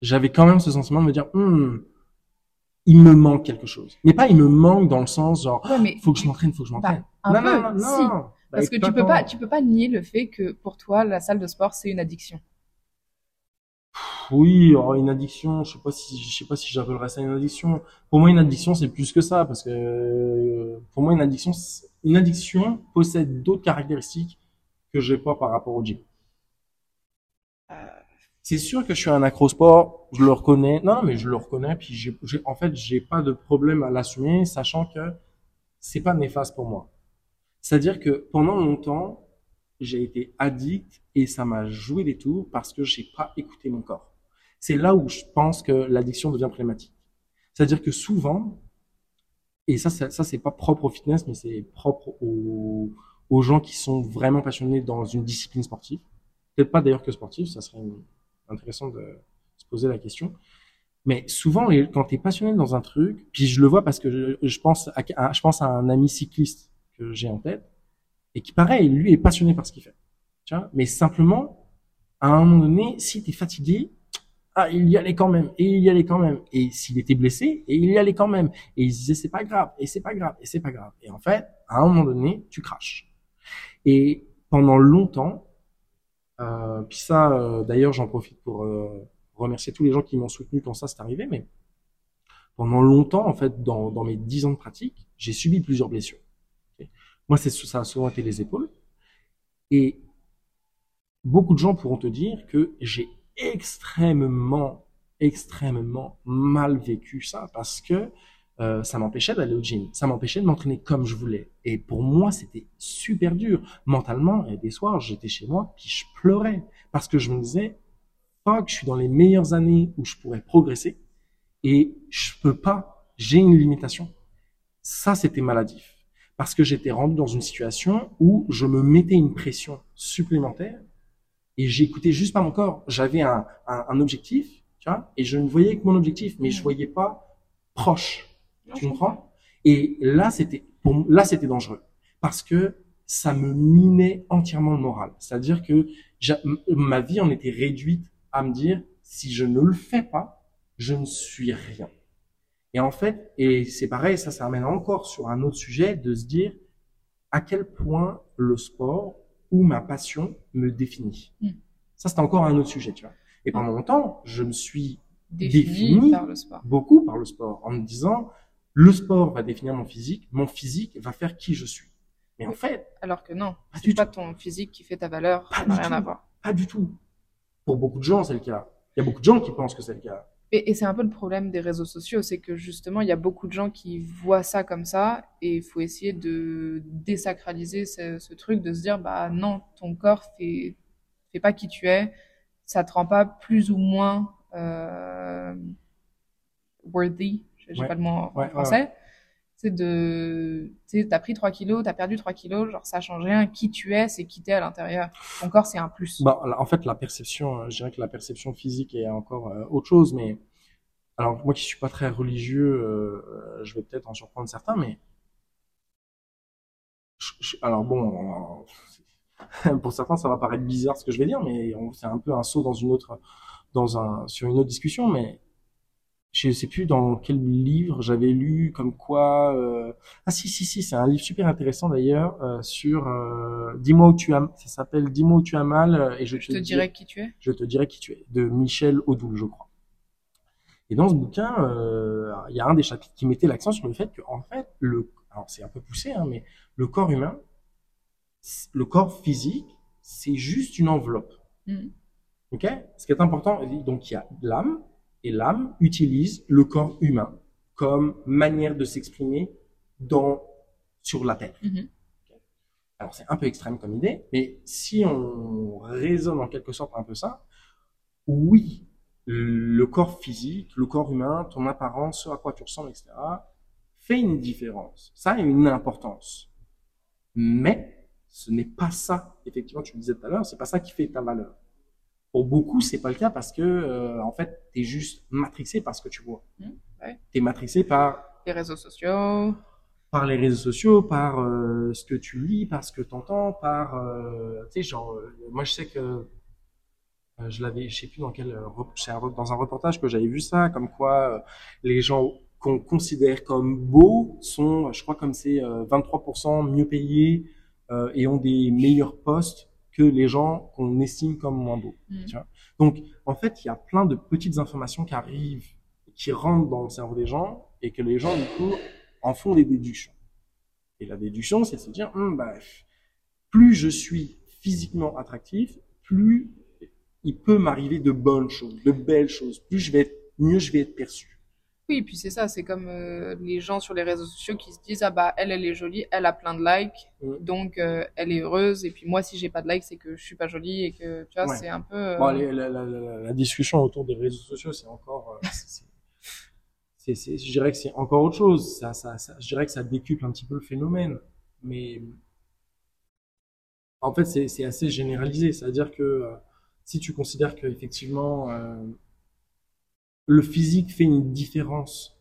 j'avais quand même ce sentiment de me dire, hmm, il me manque quelque chose. Mais pas il me manque dans le sens genre, ouais, faut que je m'entraîne, faut que je m'entraîne.
Bah, non, non, non, non, bah, Parce que tu peux pas, tu peux pas nier le fait que pour toi, la salle de sport, c'est une addiction.
Oui, une addiction, je sais pas si, je sais pas si j'appellerais ça une addiction. Pour moi, une addiction, c'est plus que ça, parce que euh, pour moi, une addiction, une addiction possède d'autres caractéristiques que j'ai pas par rapport au gym. Euh c'est sûr que je suis un acrosport, je le reconnais. Non, mais je le reconnais. Puis j'ai, en fait, j'ai pas de problème à l'assumer, sachant que c'est pas néfaste pour moi. C'est-à-dire que pendant longtemps, j'ai été addict et ça m'a joué des tours parce que j'ai pas écouté mon corps. C'est là où je pense que l'addiction devient problématique. C'est-à-dire que souvent, et ça, ça, c'est pas propre au fitness, mais c'est propre aux, gens qui sont vraiment passionnés dans une discipline sportive. Peut-être pas d'ailleurs que sportive, ça serait intéressant de se poser la question. Mais souvent, quand tu es passionné dans un truc, puis je le vois parce que je, pense, à, je pense à un ami cycliste que j'ai en tête, et qui, pareil, lui est passionné par ce qu'il fait. Mais simplement, à un moment donné, si tu fatigué, ah, il y allait quand même, et il y allait quand même. Et s'il était blessé, et il y allait quand même. Et il se disait, c'est pas grave, et c'est pas grave, et c'est pas grave. Et en fait, à un moment donné, tu craches. Et pendant longtemps, euh, puis ça, euh, d'ailleurs, j'en profite pour euh, remercier tous les gens qui m'ont soutenu quand ça s'est arrivé. Mais pendant longtemps, en fait, dans, dans mes dix ans de pratique, j'ai subi plusieurs blessures. Moi, c'est ça a souvent été les épaules. Et beaucoup de gens pourront te dire que j'ai extrêmement, extrêmement mal vécu ça parce que euh, ça m'empêchait d'aller au gym, ça m'empêchait de m'entraîner comme je voulais. Et pour moi, c'était super dur. Mentalement, et des soirs, j'étais chez moi, puis je pleurais. Parce que je me disais, fuck, je suis dans les meilleures années où je pourrais progresser. et je peux pas, j'ai une limitation. Ça, c'était maladif. Parce que j'étais rendu dans une situation où je me mettais une pression supplémentaire et j'écoutais juste pas mon corps. J'avais un, un, un objectif, tu vois, et je ne voyais que mon objectif, mais je voyais pas proche. Tu comprends? Et là, c'était pour là, c'était dangereux parce que ça me minait entièrement le moral. C'est-à-dire que ma vie en était réduite à me dire si je ne le fais pas, je ne suis rien. Et en fait, et c'est pareil, ça, ça amène encore sur un autre sujet de se dire à quel point le sport ou ma passion me définit. Hmm. Ça, c'est encore un autre sujet, tu vois. Et pendant longtemps, je me suis défini, par le sport. beaucoup par le sport en me disant le sport va définir mon physique, mon physique va faire qui je suis. Mais en fait.
Alors que non, c'est pas ton physique qui fait ta valeur, ça n'a rien à voir.
Pas du tout. Pour beaucoup de gens, c'est le cas. Il y a beaucoup de gens qui pensent que c'est le cas.
Et, et c'est un peu le problème des réseaux sociaux, c'est que justement, il y a beaucoup de gens qui voient ça comme ça, et il faut essayer de désacraliser ce, ce, truc, de se dire, bah non, ton corps fait, fait pas qui tu es, ça te rend pas plus ou moins euh, worthy, j'ai pas le mot en français. De, tu as pris 3 kilos, tu as perdu 3 kilos, genre ça change rien. Qui tu es, c'est qui t'es à l'intérieur. Ton corps, c'est un plus.
Bah, en fait, la perception, euh, je dirais que la perception physique est encore euh, autre chose, mais alors moi qui suis pas très religieux, euh, je vais peut-être en surprendre certains, mais alors bon, pour certains ça va paraître bizarre ce que je vais dire, mais c'est un peu un saut dans une autre, dans un, sur une autre discussion, mais je sais plus dans quel livre j'avais lu comme quoi euh... ah si si si c'est un livre super intéressant d'ailleurs euh, sur euh... dis-moi où tu as ça s'appelle dis-moi où tu as mal euh, et je,
je te, dirai qui tu es.
je te dirai qui tu es de Michel Odoul je crois. Et dans ce bouquin euh, il y a un des chapitres qui mettait l'accent sur le fait que en fait le alors c'est un peu poussé hein, mais le corps humain le corps physique c'est juste une enveloppe. Mm. ok? Ce qui est important donc il y a l'âme et l'âme utilise le corps humain comme manière de s'exprimer dans sur la terre. Mm-hmm. Alors c'est un peu extrême comme idée, mais si on raisonne en quelque sorte un peu ça, oui, le corps physique, le corps humain, ton apparence, ce à quoi tu ressembles, etc., fait une différence. Ça a une importance. Mais ce n'est pas ça, effectivement, tu le disais tout à l'heure, c'est pas ça qui fait ta valeur. Pour beaucoup, c'est pas le cas parce que euh, en fait, tu es juste matrixé par ce que tu vois. Mmh, ouais. Tu es matrixé par
les réseaux sociaux,
par les réseaux sociaux, par euh, ce que tu lis, par ce que tu entends, par euh, tu sais genre moi je sais que je l'avais je sais plus dans quel dans un reportage que j'avais vu ça comme quoi les gens qu'on considère comme beaux sont je crois comme c'est 23% mieux payés et ont des meilleurs postes que les gens qu'on estime comme moins beaux. Mm. Tu vois Donc, en fait, il y a plein de petites informations qui arrivent, qui rentrent dans le cerveau des gens, et que les gens, du coup, en font des déductions. Et la déduction, c'est de se dire, bah, plus je suis physiquement attractif, plus il peut m'arriver de bonnes choses, de belles choses, plus je vais être, mieux je vais être perçu.
Oui, puis c'est ça, c'est comme euh, les gens sur les réseaux sociaux qui se disent ah bah elle elle est jolie, elle a plein de likes, mm. donc euh, elle est heureuse et puis moi si j'ai pas de likes c'est que je suis pas jolie et que tu vois c'est un peu. Euh...
Bon, la, la, la, la, discussion autour des réseaux sociaux c'est encore, c'est, c'est, je dirais que c'est encore autre chose. Ça, ça, ça, je dirais que ça décuple un petit peu le phénomène, mais en fait c'est, c'est assez généralisé, c'est-à-dire que si tu considères que effectivement le physique fait une différence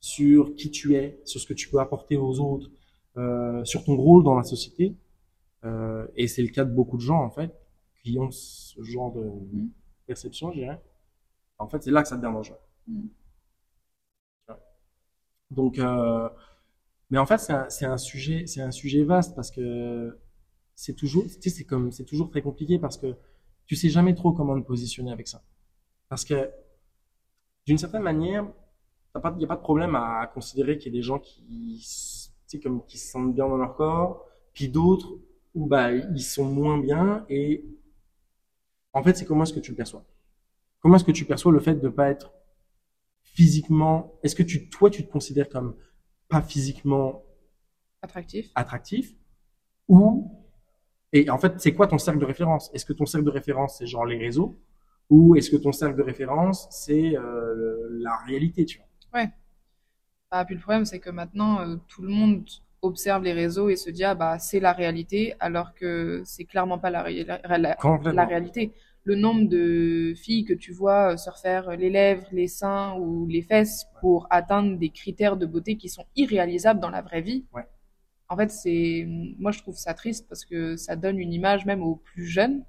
sur qui tu es, sur ce que tu peux apporter aux autres, euh, sur ton rôle dans la société. Euh, et c'est le cas de beaucoup de gens, en fait, qui ont ce genre de mm. perception, je dirais. En fait, c'est là que ça devient dangereux. Mm. Donc, euh, mais en fait, c'est un, c'est un sujet, c'est un sujet vaste parce que c'est toujours, tu sais, c'est comme, c'est toujours très compliqué parce que tu sais jamais trop comment te positionner avec ça. Parce que d'une certaine manière, il n'y a pas de problème à considérer qu'il y a des gens qui, comme, qui se sentent bien dans leur corps, puis d'autres où bah, ils sont moins bien. Et en fait, c'est comment est-ce que tu le perçois? Comment est-ce que tu perçois le fait de ne pas être physiquement Est-ce que tu, toi, tu te considères comme pas physiquement
attractif,
attractif ou et en fait, c'est quoi ton cercle de référence? Est-ce que ton cercle de référence c'est genre les réseaux? Ou est-ce que ton cercle de référence, c'est euh, la réalité, tu vois?
Ouais. Bah, puis le problème, c'est que maintenant, euh, tout le monde observe les réseaux et se dit, ah bah, c'est la réalité, alors que c'est clairement pas la, ré- la, la- réalité. Le nombre de filles que tu vois euh, se refaire les lèvres, les seins ou les fesses pour atteindre des critères de beauté qui sont irréalisables dans la vraie vie.
Ouais.
En fait, c'est, moi, je trouve ça triste parce que ça donne une image, même aux plus jeunes,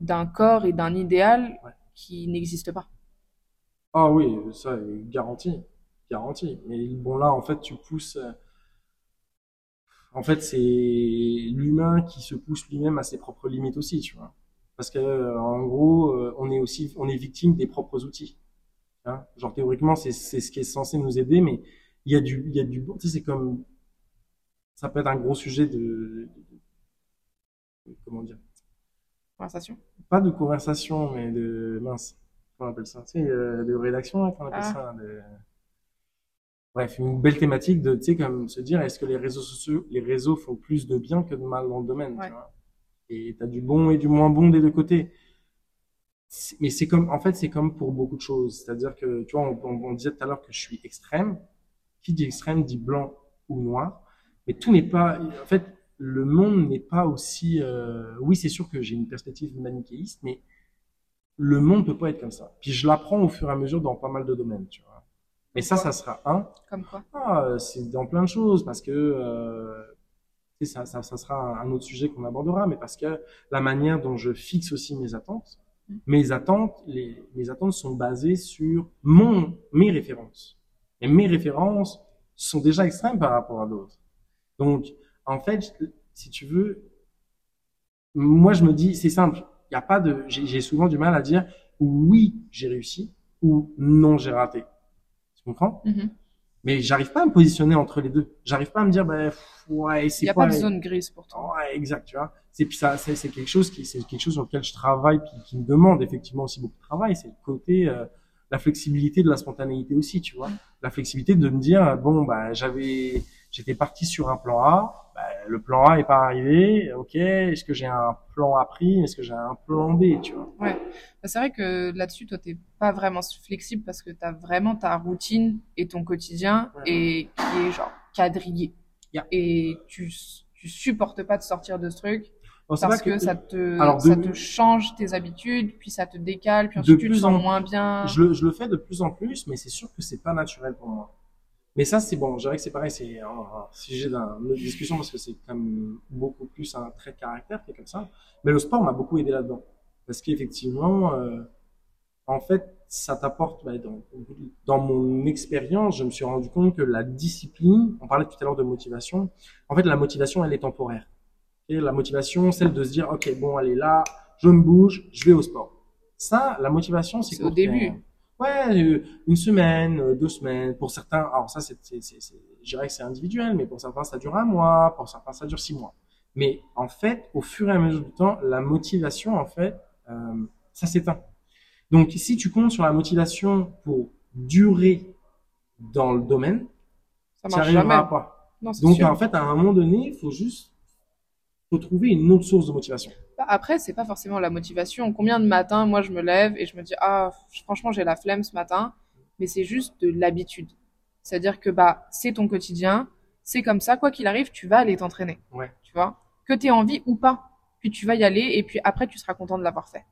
d'un corps et d'un idéal
Ouais.
qui n'existe pas.
Ah oui, ça, euh, garanti. Garanti. Mais bon, là, en fait, tu pousses. euh, En fait, c'est l'humain qui se pousse lui-même à ses propres limites aussi, tu vois. Parce que, euh, en gros, euh, on est aussi, on est victime des propres outils. hein. Genre, théoriquement, c'est, c'est ce qui est censé nous aider, mais il y a du, il y a du, tu sais, c'est comme, ça peut être un gros sujet de, de- de- comment dire,
Conversation?
pas de conversation, mais de, mince, comment on appelle ça, tu sais, euh, de rédaction, on appelle
Ah.
ça, de... Bref, une belle thématique de, tu sais, comme se dire, est-ce que les réseaux sociaux, les réseaux font plus de bien que de mal dans le domaine,
Ouais.
tu vois? Et t'as du bon et du moins bon des deux côtés. Mais c'est comme, en fait, c'est comme pour beaucoup de choses. C'est-à-dire que, tu vois, on, on- on disait tout à l'heure que je suis extrême. Qui dit extrême dit blanc ou noir. Mais tout n'est pas, en fait, le monde n'est pas aussi, euh, oui, c'est sûr que j'ai une perspective manichéiste, mais le monde peut pas être comme ça. Puis je l'apprends au fur et à mesure dans pas mal de domaines, tu vois. Mais ça, ça sera un.
Comme quoi?
Ah, c'est dans plein de choses parce que euh, ça, ça, ça sera un, un autre sujet qu'on abordera, mais parce que la manière dont je fixe aussi mes attentes, mes attentes, les, mes attentes sont basées sur mon, mes références. Et mes références sont déjà extrêmes par rapport à d'autres. Donc, en fait, si tu veux, moi je me dis, c'est simple. Il y a pas de, j'ai souvent du mal à dire oui, j'ai réussi ou non, j'ai raté. Tu comprends?
Mhm.
Mais j'arrive pas à me positionner entre les deux. J'arrive pas à me dire, ben, ouais,
Il
c'est
n'y a pas de zone grise pour toi.
Ouais, exact, tu vois. C'est puis ça, c'est c'est quelque chose qui, c'est quelque chose sur lequel je travaille, puis qui me demande effectivement aussi beaucoup de travail. C'est le côté, euh, la flexibilité de la spontanéité aussi, tu vois. La flexibilité de me dire, bon, bah, j'avais, j'étais parti sur un plan A, bah, le plan A est pas arrivé, ok. Est-ce que j'ai un plan A pris, est-ce que j'ai un plan B, tu vois?
Ouais. Bah, c'est vrai que là-dessus, toi, t'es pas vraiment flexible parce que t'as vraiment ta routine et ton quotidien
Ouais.
et qui est genre quadrillé.
Yeah.
Et tu, tu supportes pas de sortir de ce truc parce que ça te,
Alors,
ça
de-
te change tes habitudes, puis ça te décale, puis
De
ensuite tu te sens
en-
moins bien.
Je le, je le fais de plus en plus, mais c'est sûr que c'est pas naturel pour moi. Mais ça, c'est bon. Je dirais que c'est pareil, c'est un, sujet d'une autre discussion parce que c'est comme beaucoup plus un trait de caractère qui est comme ça. Mais le sport m'a beaucoup aidé là-dedans. Parce qu'effectivement, euh, en fait, ça t'apporte, bah, dans, dans mon expérience, je me suis rendu compte que la discipline, on parlait tout à l'heure de motivation, en fait, la motivation, elle est temporaire. Et la motivation, celle de se dire, OK, bon, allez là, je me bouge, je vais au sport. Ça, la motivation, c'est
au début.
Ouais, euh, une semaine, euh, deux semaines. Pour certains, alors ça, c'est, c'est, je dirais que c'est individuel, mais pour certains, ça dure un mois, pour certains, ça dure six mois. Mais en fait, au fur et à mesure du temps, la motivation, en fait, euh, ça s'éteint. Donc, si tu comptes sur la motivation pour durer dans le domaine,
Ça marche
arriveras
jamais.
pas.
Non,
Donc,
sûr.
en fait, à un moment donné, il faut juste faut trouver une autre source de motivation.
Bah, Après, c'est pas forcément la motivation. Combien de matins, moi, je me lève et je me dis, ah, franchement, j'ai la flemme ce matin, mais c'est juste de l'habitude. C'est-à-dire que, bah, c'est ton quotidien, c'est comme ça, quoi qu'il arrive, tu vas aller t'entraîner.
Ouais.
Tu vois? Que t'aies envie ou pas. Puis tu vas y aller et puis après, tu seras content de l'avoir fait.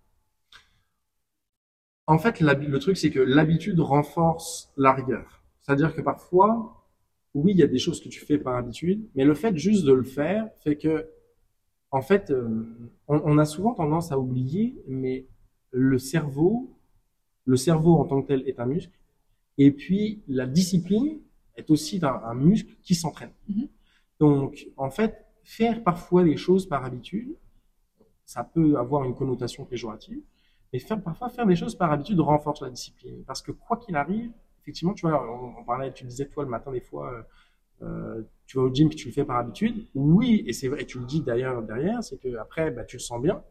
En fait, le truc, c'est que l'habitude renforce la rigueur. C'est-à-dire que parfois, oui, il y a des choses que tu fais par habitude, mais le fait juste de le faire fait que, en fait, euh, on, on a souvent tendance à oublier, mais le cerveau, le cerveau en tant que tel est un muscle, et puis la discipline est aussi un, un muscle qui s'entraîne.
Mhm.
Donc, en fait, faire parfois des choses par habitude, ça peut avoir une connotation péjorative, mais faire, parfois faire des choses par habitude renforce la discipline. Parce que quoi qu'il arrive, effectivement, tu vois, on, on parlait, tu disais toi le matin des fois, euh, euh, tu vas au gym puis tu le fais par habitude. Oui, et c'est vrai, et tu le dis d'ailleurs derrière, c'est que après, bah, tu le sens bien.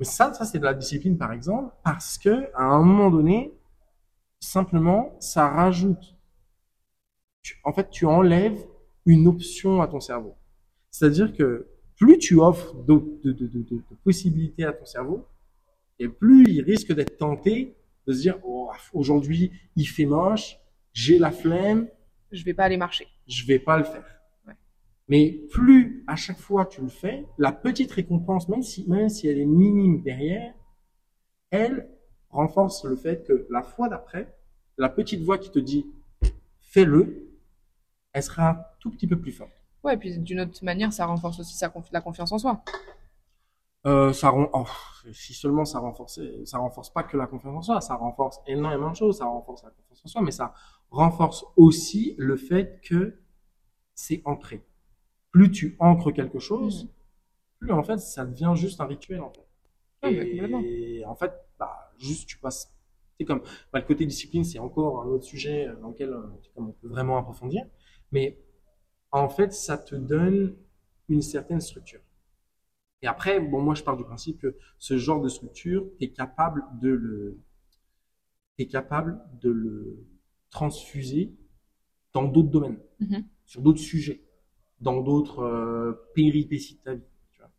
Mais ça, ça c'est de la discipline par exemple, parce que à un moment donné, simplement, ça rajoute. tu- en fait, tu enlèves une option à ton cerveau. C'est-à-dire que plus tu offres d'autres- de, de, de, de- de possibilités à ton cerveau, et plus il risque d'être tenté de se dire oh, aujourd'hui il fait moche, j'ai la flemme,
je vais pas aller marcher.
Je vais pas le faire. Mais plus à chaque fois tu le fais, la petite récompense, même si même si elle est minime derrière, elle renforce le fait que la fois d'après, la petite voix qui te dit fais-le, elle sera tout petit peu plus forte.
Ouais, et puis d'une autre manière, ça renforce aussi sa la confiance en soi.
Euh, ça oh, si seulement ça renforce, ça renforce pas que la confiance en soi, ça renforce énormément de choses, ça renforce la confiance en soi, mais ça renforce aussi le fait que c'est ancré. Plus tu ancres quelque chose, mmh. plus en fait ça devient juste un rituel en fait. et, en fait, bah, juste tu passes. C'est comme bah, le côté discipline, c'est encore un autre sujet dans lequel euh, on peut vraiment approfondir. Mais en fait, ça te donne une certaine structure. Et après, bon, moi, je pars du principe que ce genre de structure, tu es capable de le, es capable de le transfuser dans d'autres domaines, mm-hmm. sur d'autres sujets, dans d'autres euh, péripéties de ta vie. Tu vois.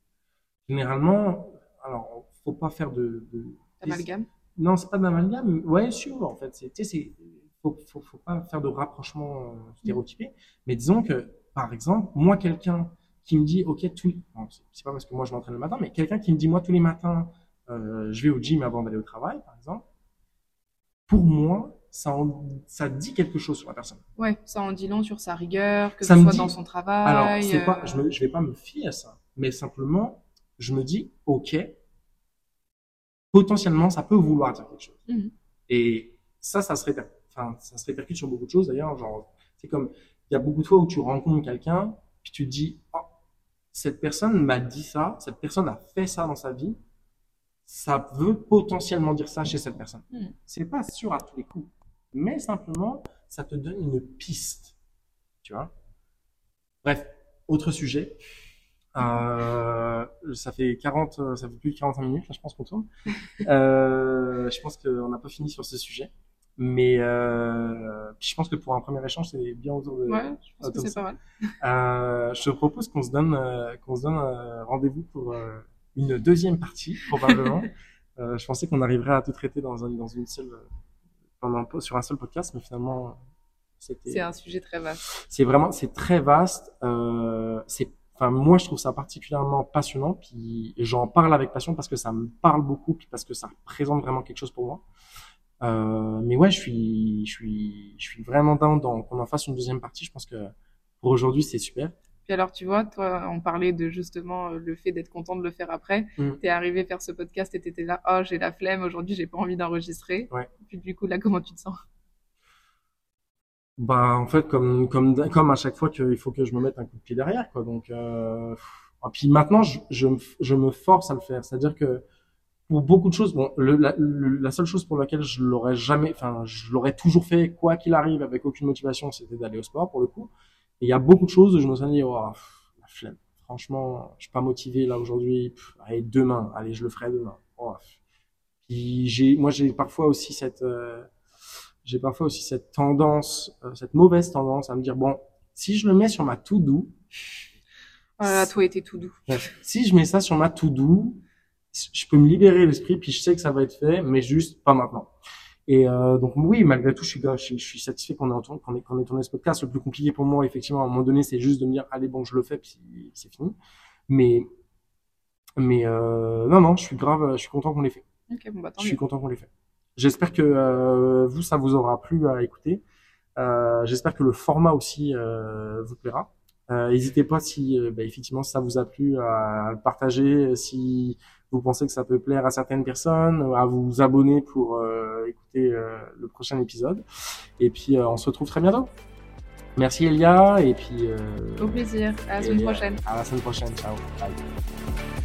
Généralement, alors, faut pas faire de, de
d'amalgame.
Non, c'est pas d'amalgame. Ouais, sûr, en fait, c'est, tu sais, faut, faut, faut pas faire de rapprochement euh, stéréotypé. Mais disons que, par exemple, moi, quelqu'un qui me dit, OK, tout, c'est pas parce que moi je m'entraîne le matin, mais quelqu'un qui me dit, moi, tous les matins, euh, je vais au gym avant d'aller au travail, par exemple, pour moi, ça, ça dit quelque chose sur la personne.
Ouais, ça en dit long sur sa rigueur, que ça ce soit dans son travail.
Alors, c'est pas, je, me, je vais pas me fier à ça, mais simplement, je me dis, OK, potentiellement, ça peut vouloir dire quelque chose. Mmh. Et ça, ça se enfin, ça se répercute sur beaucoup de choses d'ailleurs. Genre, c'est comme, il y a beaucoup de fois où tu rencontres quelqu'un, puis tu te dis, oh, cette personne m'a dit ça, cette personne a fait ça dans sa vie, ça veut potentiellement dire ça chez cette personne. Hmm. C'est pas sûr à tous les coups, mais simplement, ça te donne une piste, tu vois. Bref, autre sujet. Euh, ça fait 40, ça fait plus de 45 minutes, là, je pense qu'on tourne. Euh, je pense qu'on n'a pas fini sur ce sujet. Mais euh, je pense que pour un premier échange, c'est bien autour de.
Ouais, je pense que c'est pas mal.
Euh, je te propose qu'on se donne, euh, qu'on se donne euh, rendez-vous pour euh, une deuxième partie, probablement. je pensais qu'on arriverait à tout traiter dans, un, dans une seule, pendant, sur un seul podcast, mais finalement,
c'était. C'est un sujet très vaste.
C'est vraiment, c'est très vaste. c'est, enfin, moi, je trouve ça particulièrement passionnant. Puis j'en parle avec passion parce que ça me parle beaucoup, puis parce que ça représente vraiment quelque chose pour moi. Euh, mais ouais, je suis, je suis, je suis vraiment dans qu'on en fasse une deuxième partie. Je pense que pour aujourd'hui, c'est super.
Puis alors, tu vois, toi, on parlait de justement euh, le fait d'être content de le faire après. tu mm. T'es arrivé faire ce podcast et t'étais là, oh, j'ai la flemme, aujourd'hui, j'ai pas envie d'enregistrer.
Ouais.
Puis du coup, là, comment tu te sens?
Bah, en fait, comme, comme, comme à chaque fois qu'il faut que je me mette un coup de pied derrière, quoi. Donc, euh... et ah, puis maintenant, je, je, je me force à le faire. C'est-à-dire que pour beaucoup de choses, bon, le, la, la, seule chose pour laquelle je l'aurais jamais, enfin, je l'aurais toujours fait quoi qu'il arrive avec aucune motivation, c'était d'aller au sport pour le coup. Et il y a beaucoup de choses où je me suis dit, oh, la flemme. Franchement, je suis pas motivé là aujourd'hui. Allez, demain, allez, je le ferai demain. Oh, puis j'ai, moi, j'ai parfois aussi cette, euh, j'ai parfois aussi cette tendance, euh, cette mauvaise tendance à me dire bon, si je le mets sur ma tout doux.
Voilà, toi, était tout doux.
Si je mets ça sur ma tout doux, je peux me libérer l'esprit, puis je sais que ça va être fait, mais juste pas maintenant. Et euh, donc oui, malgré tout, je suis, je, suis satisfait qu'on ait, qu'on ait, qu'on ait tourné ce podcast. Le plus compliqué pour moi, effectivement, à un moment donné, c'est juste de me dire, allez, bon, je le fais, puis c'est fini. Mais, mais euh, non, non, je suis grave, je suis content qu'on l'ait fait.
Okay, bon, bah,
je suis content qu'on l'ait fait. J'espère que euh, vous, ça vous aura plu à écouter. Euh, J'espère que le format aussi euh, vous plaira. Euh, n'hésitez pas si bah, effectivement ça vous a plu à, le partager, si vous pensez que ça peut plaire à certaines personnes, à vous abonner pour euh, écouter euh, le prochain épisode. Et puis, euh, on se retrouve très bientôt. Merci Elia, et puis...
Au plaisir, à la semaine prochaine.
À la semaine prochaine, ciao. Bye.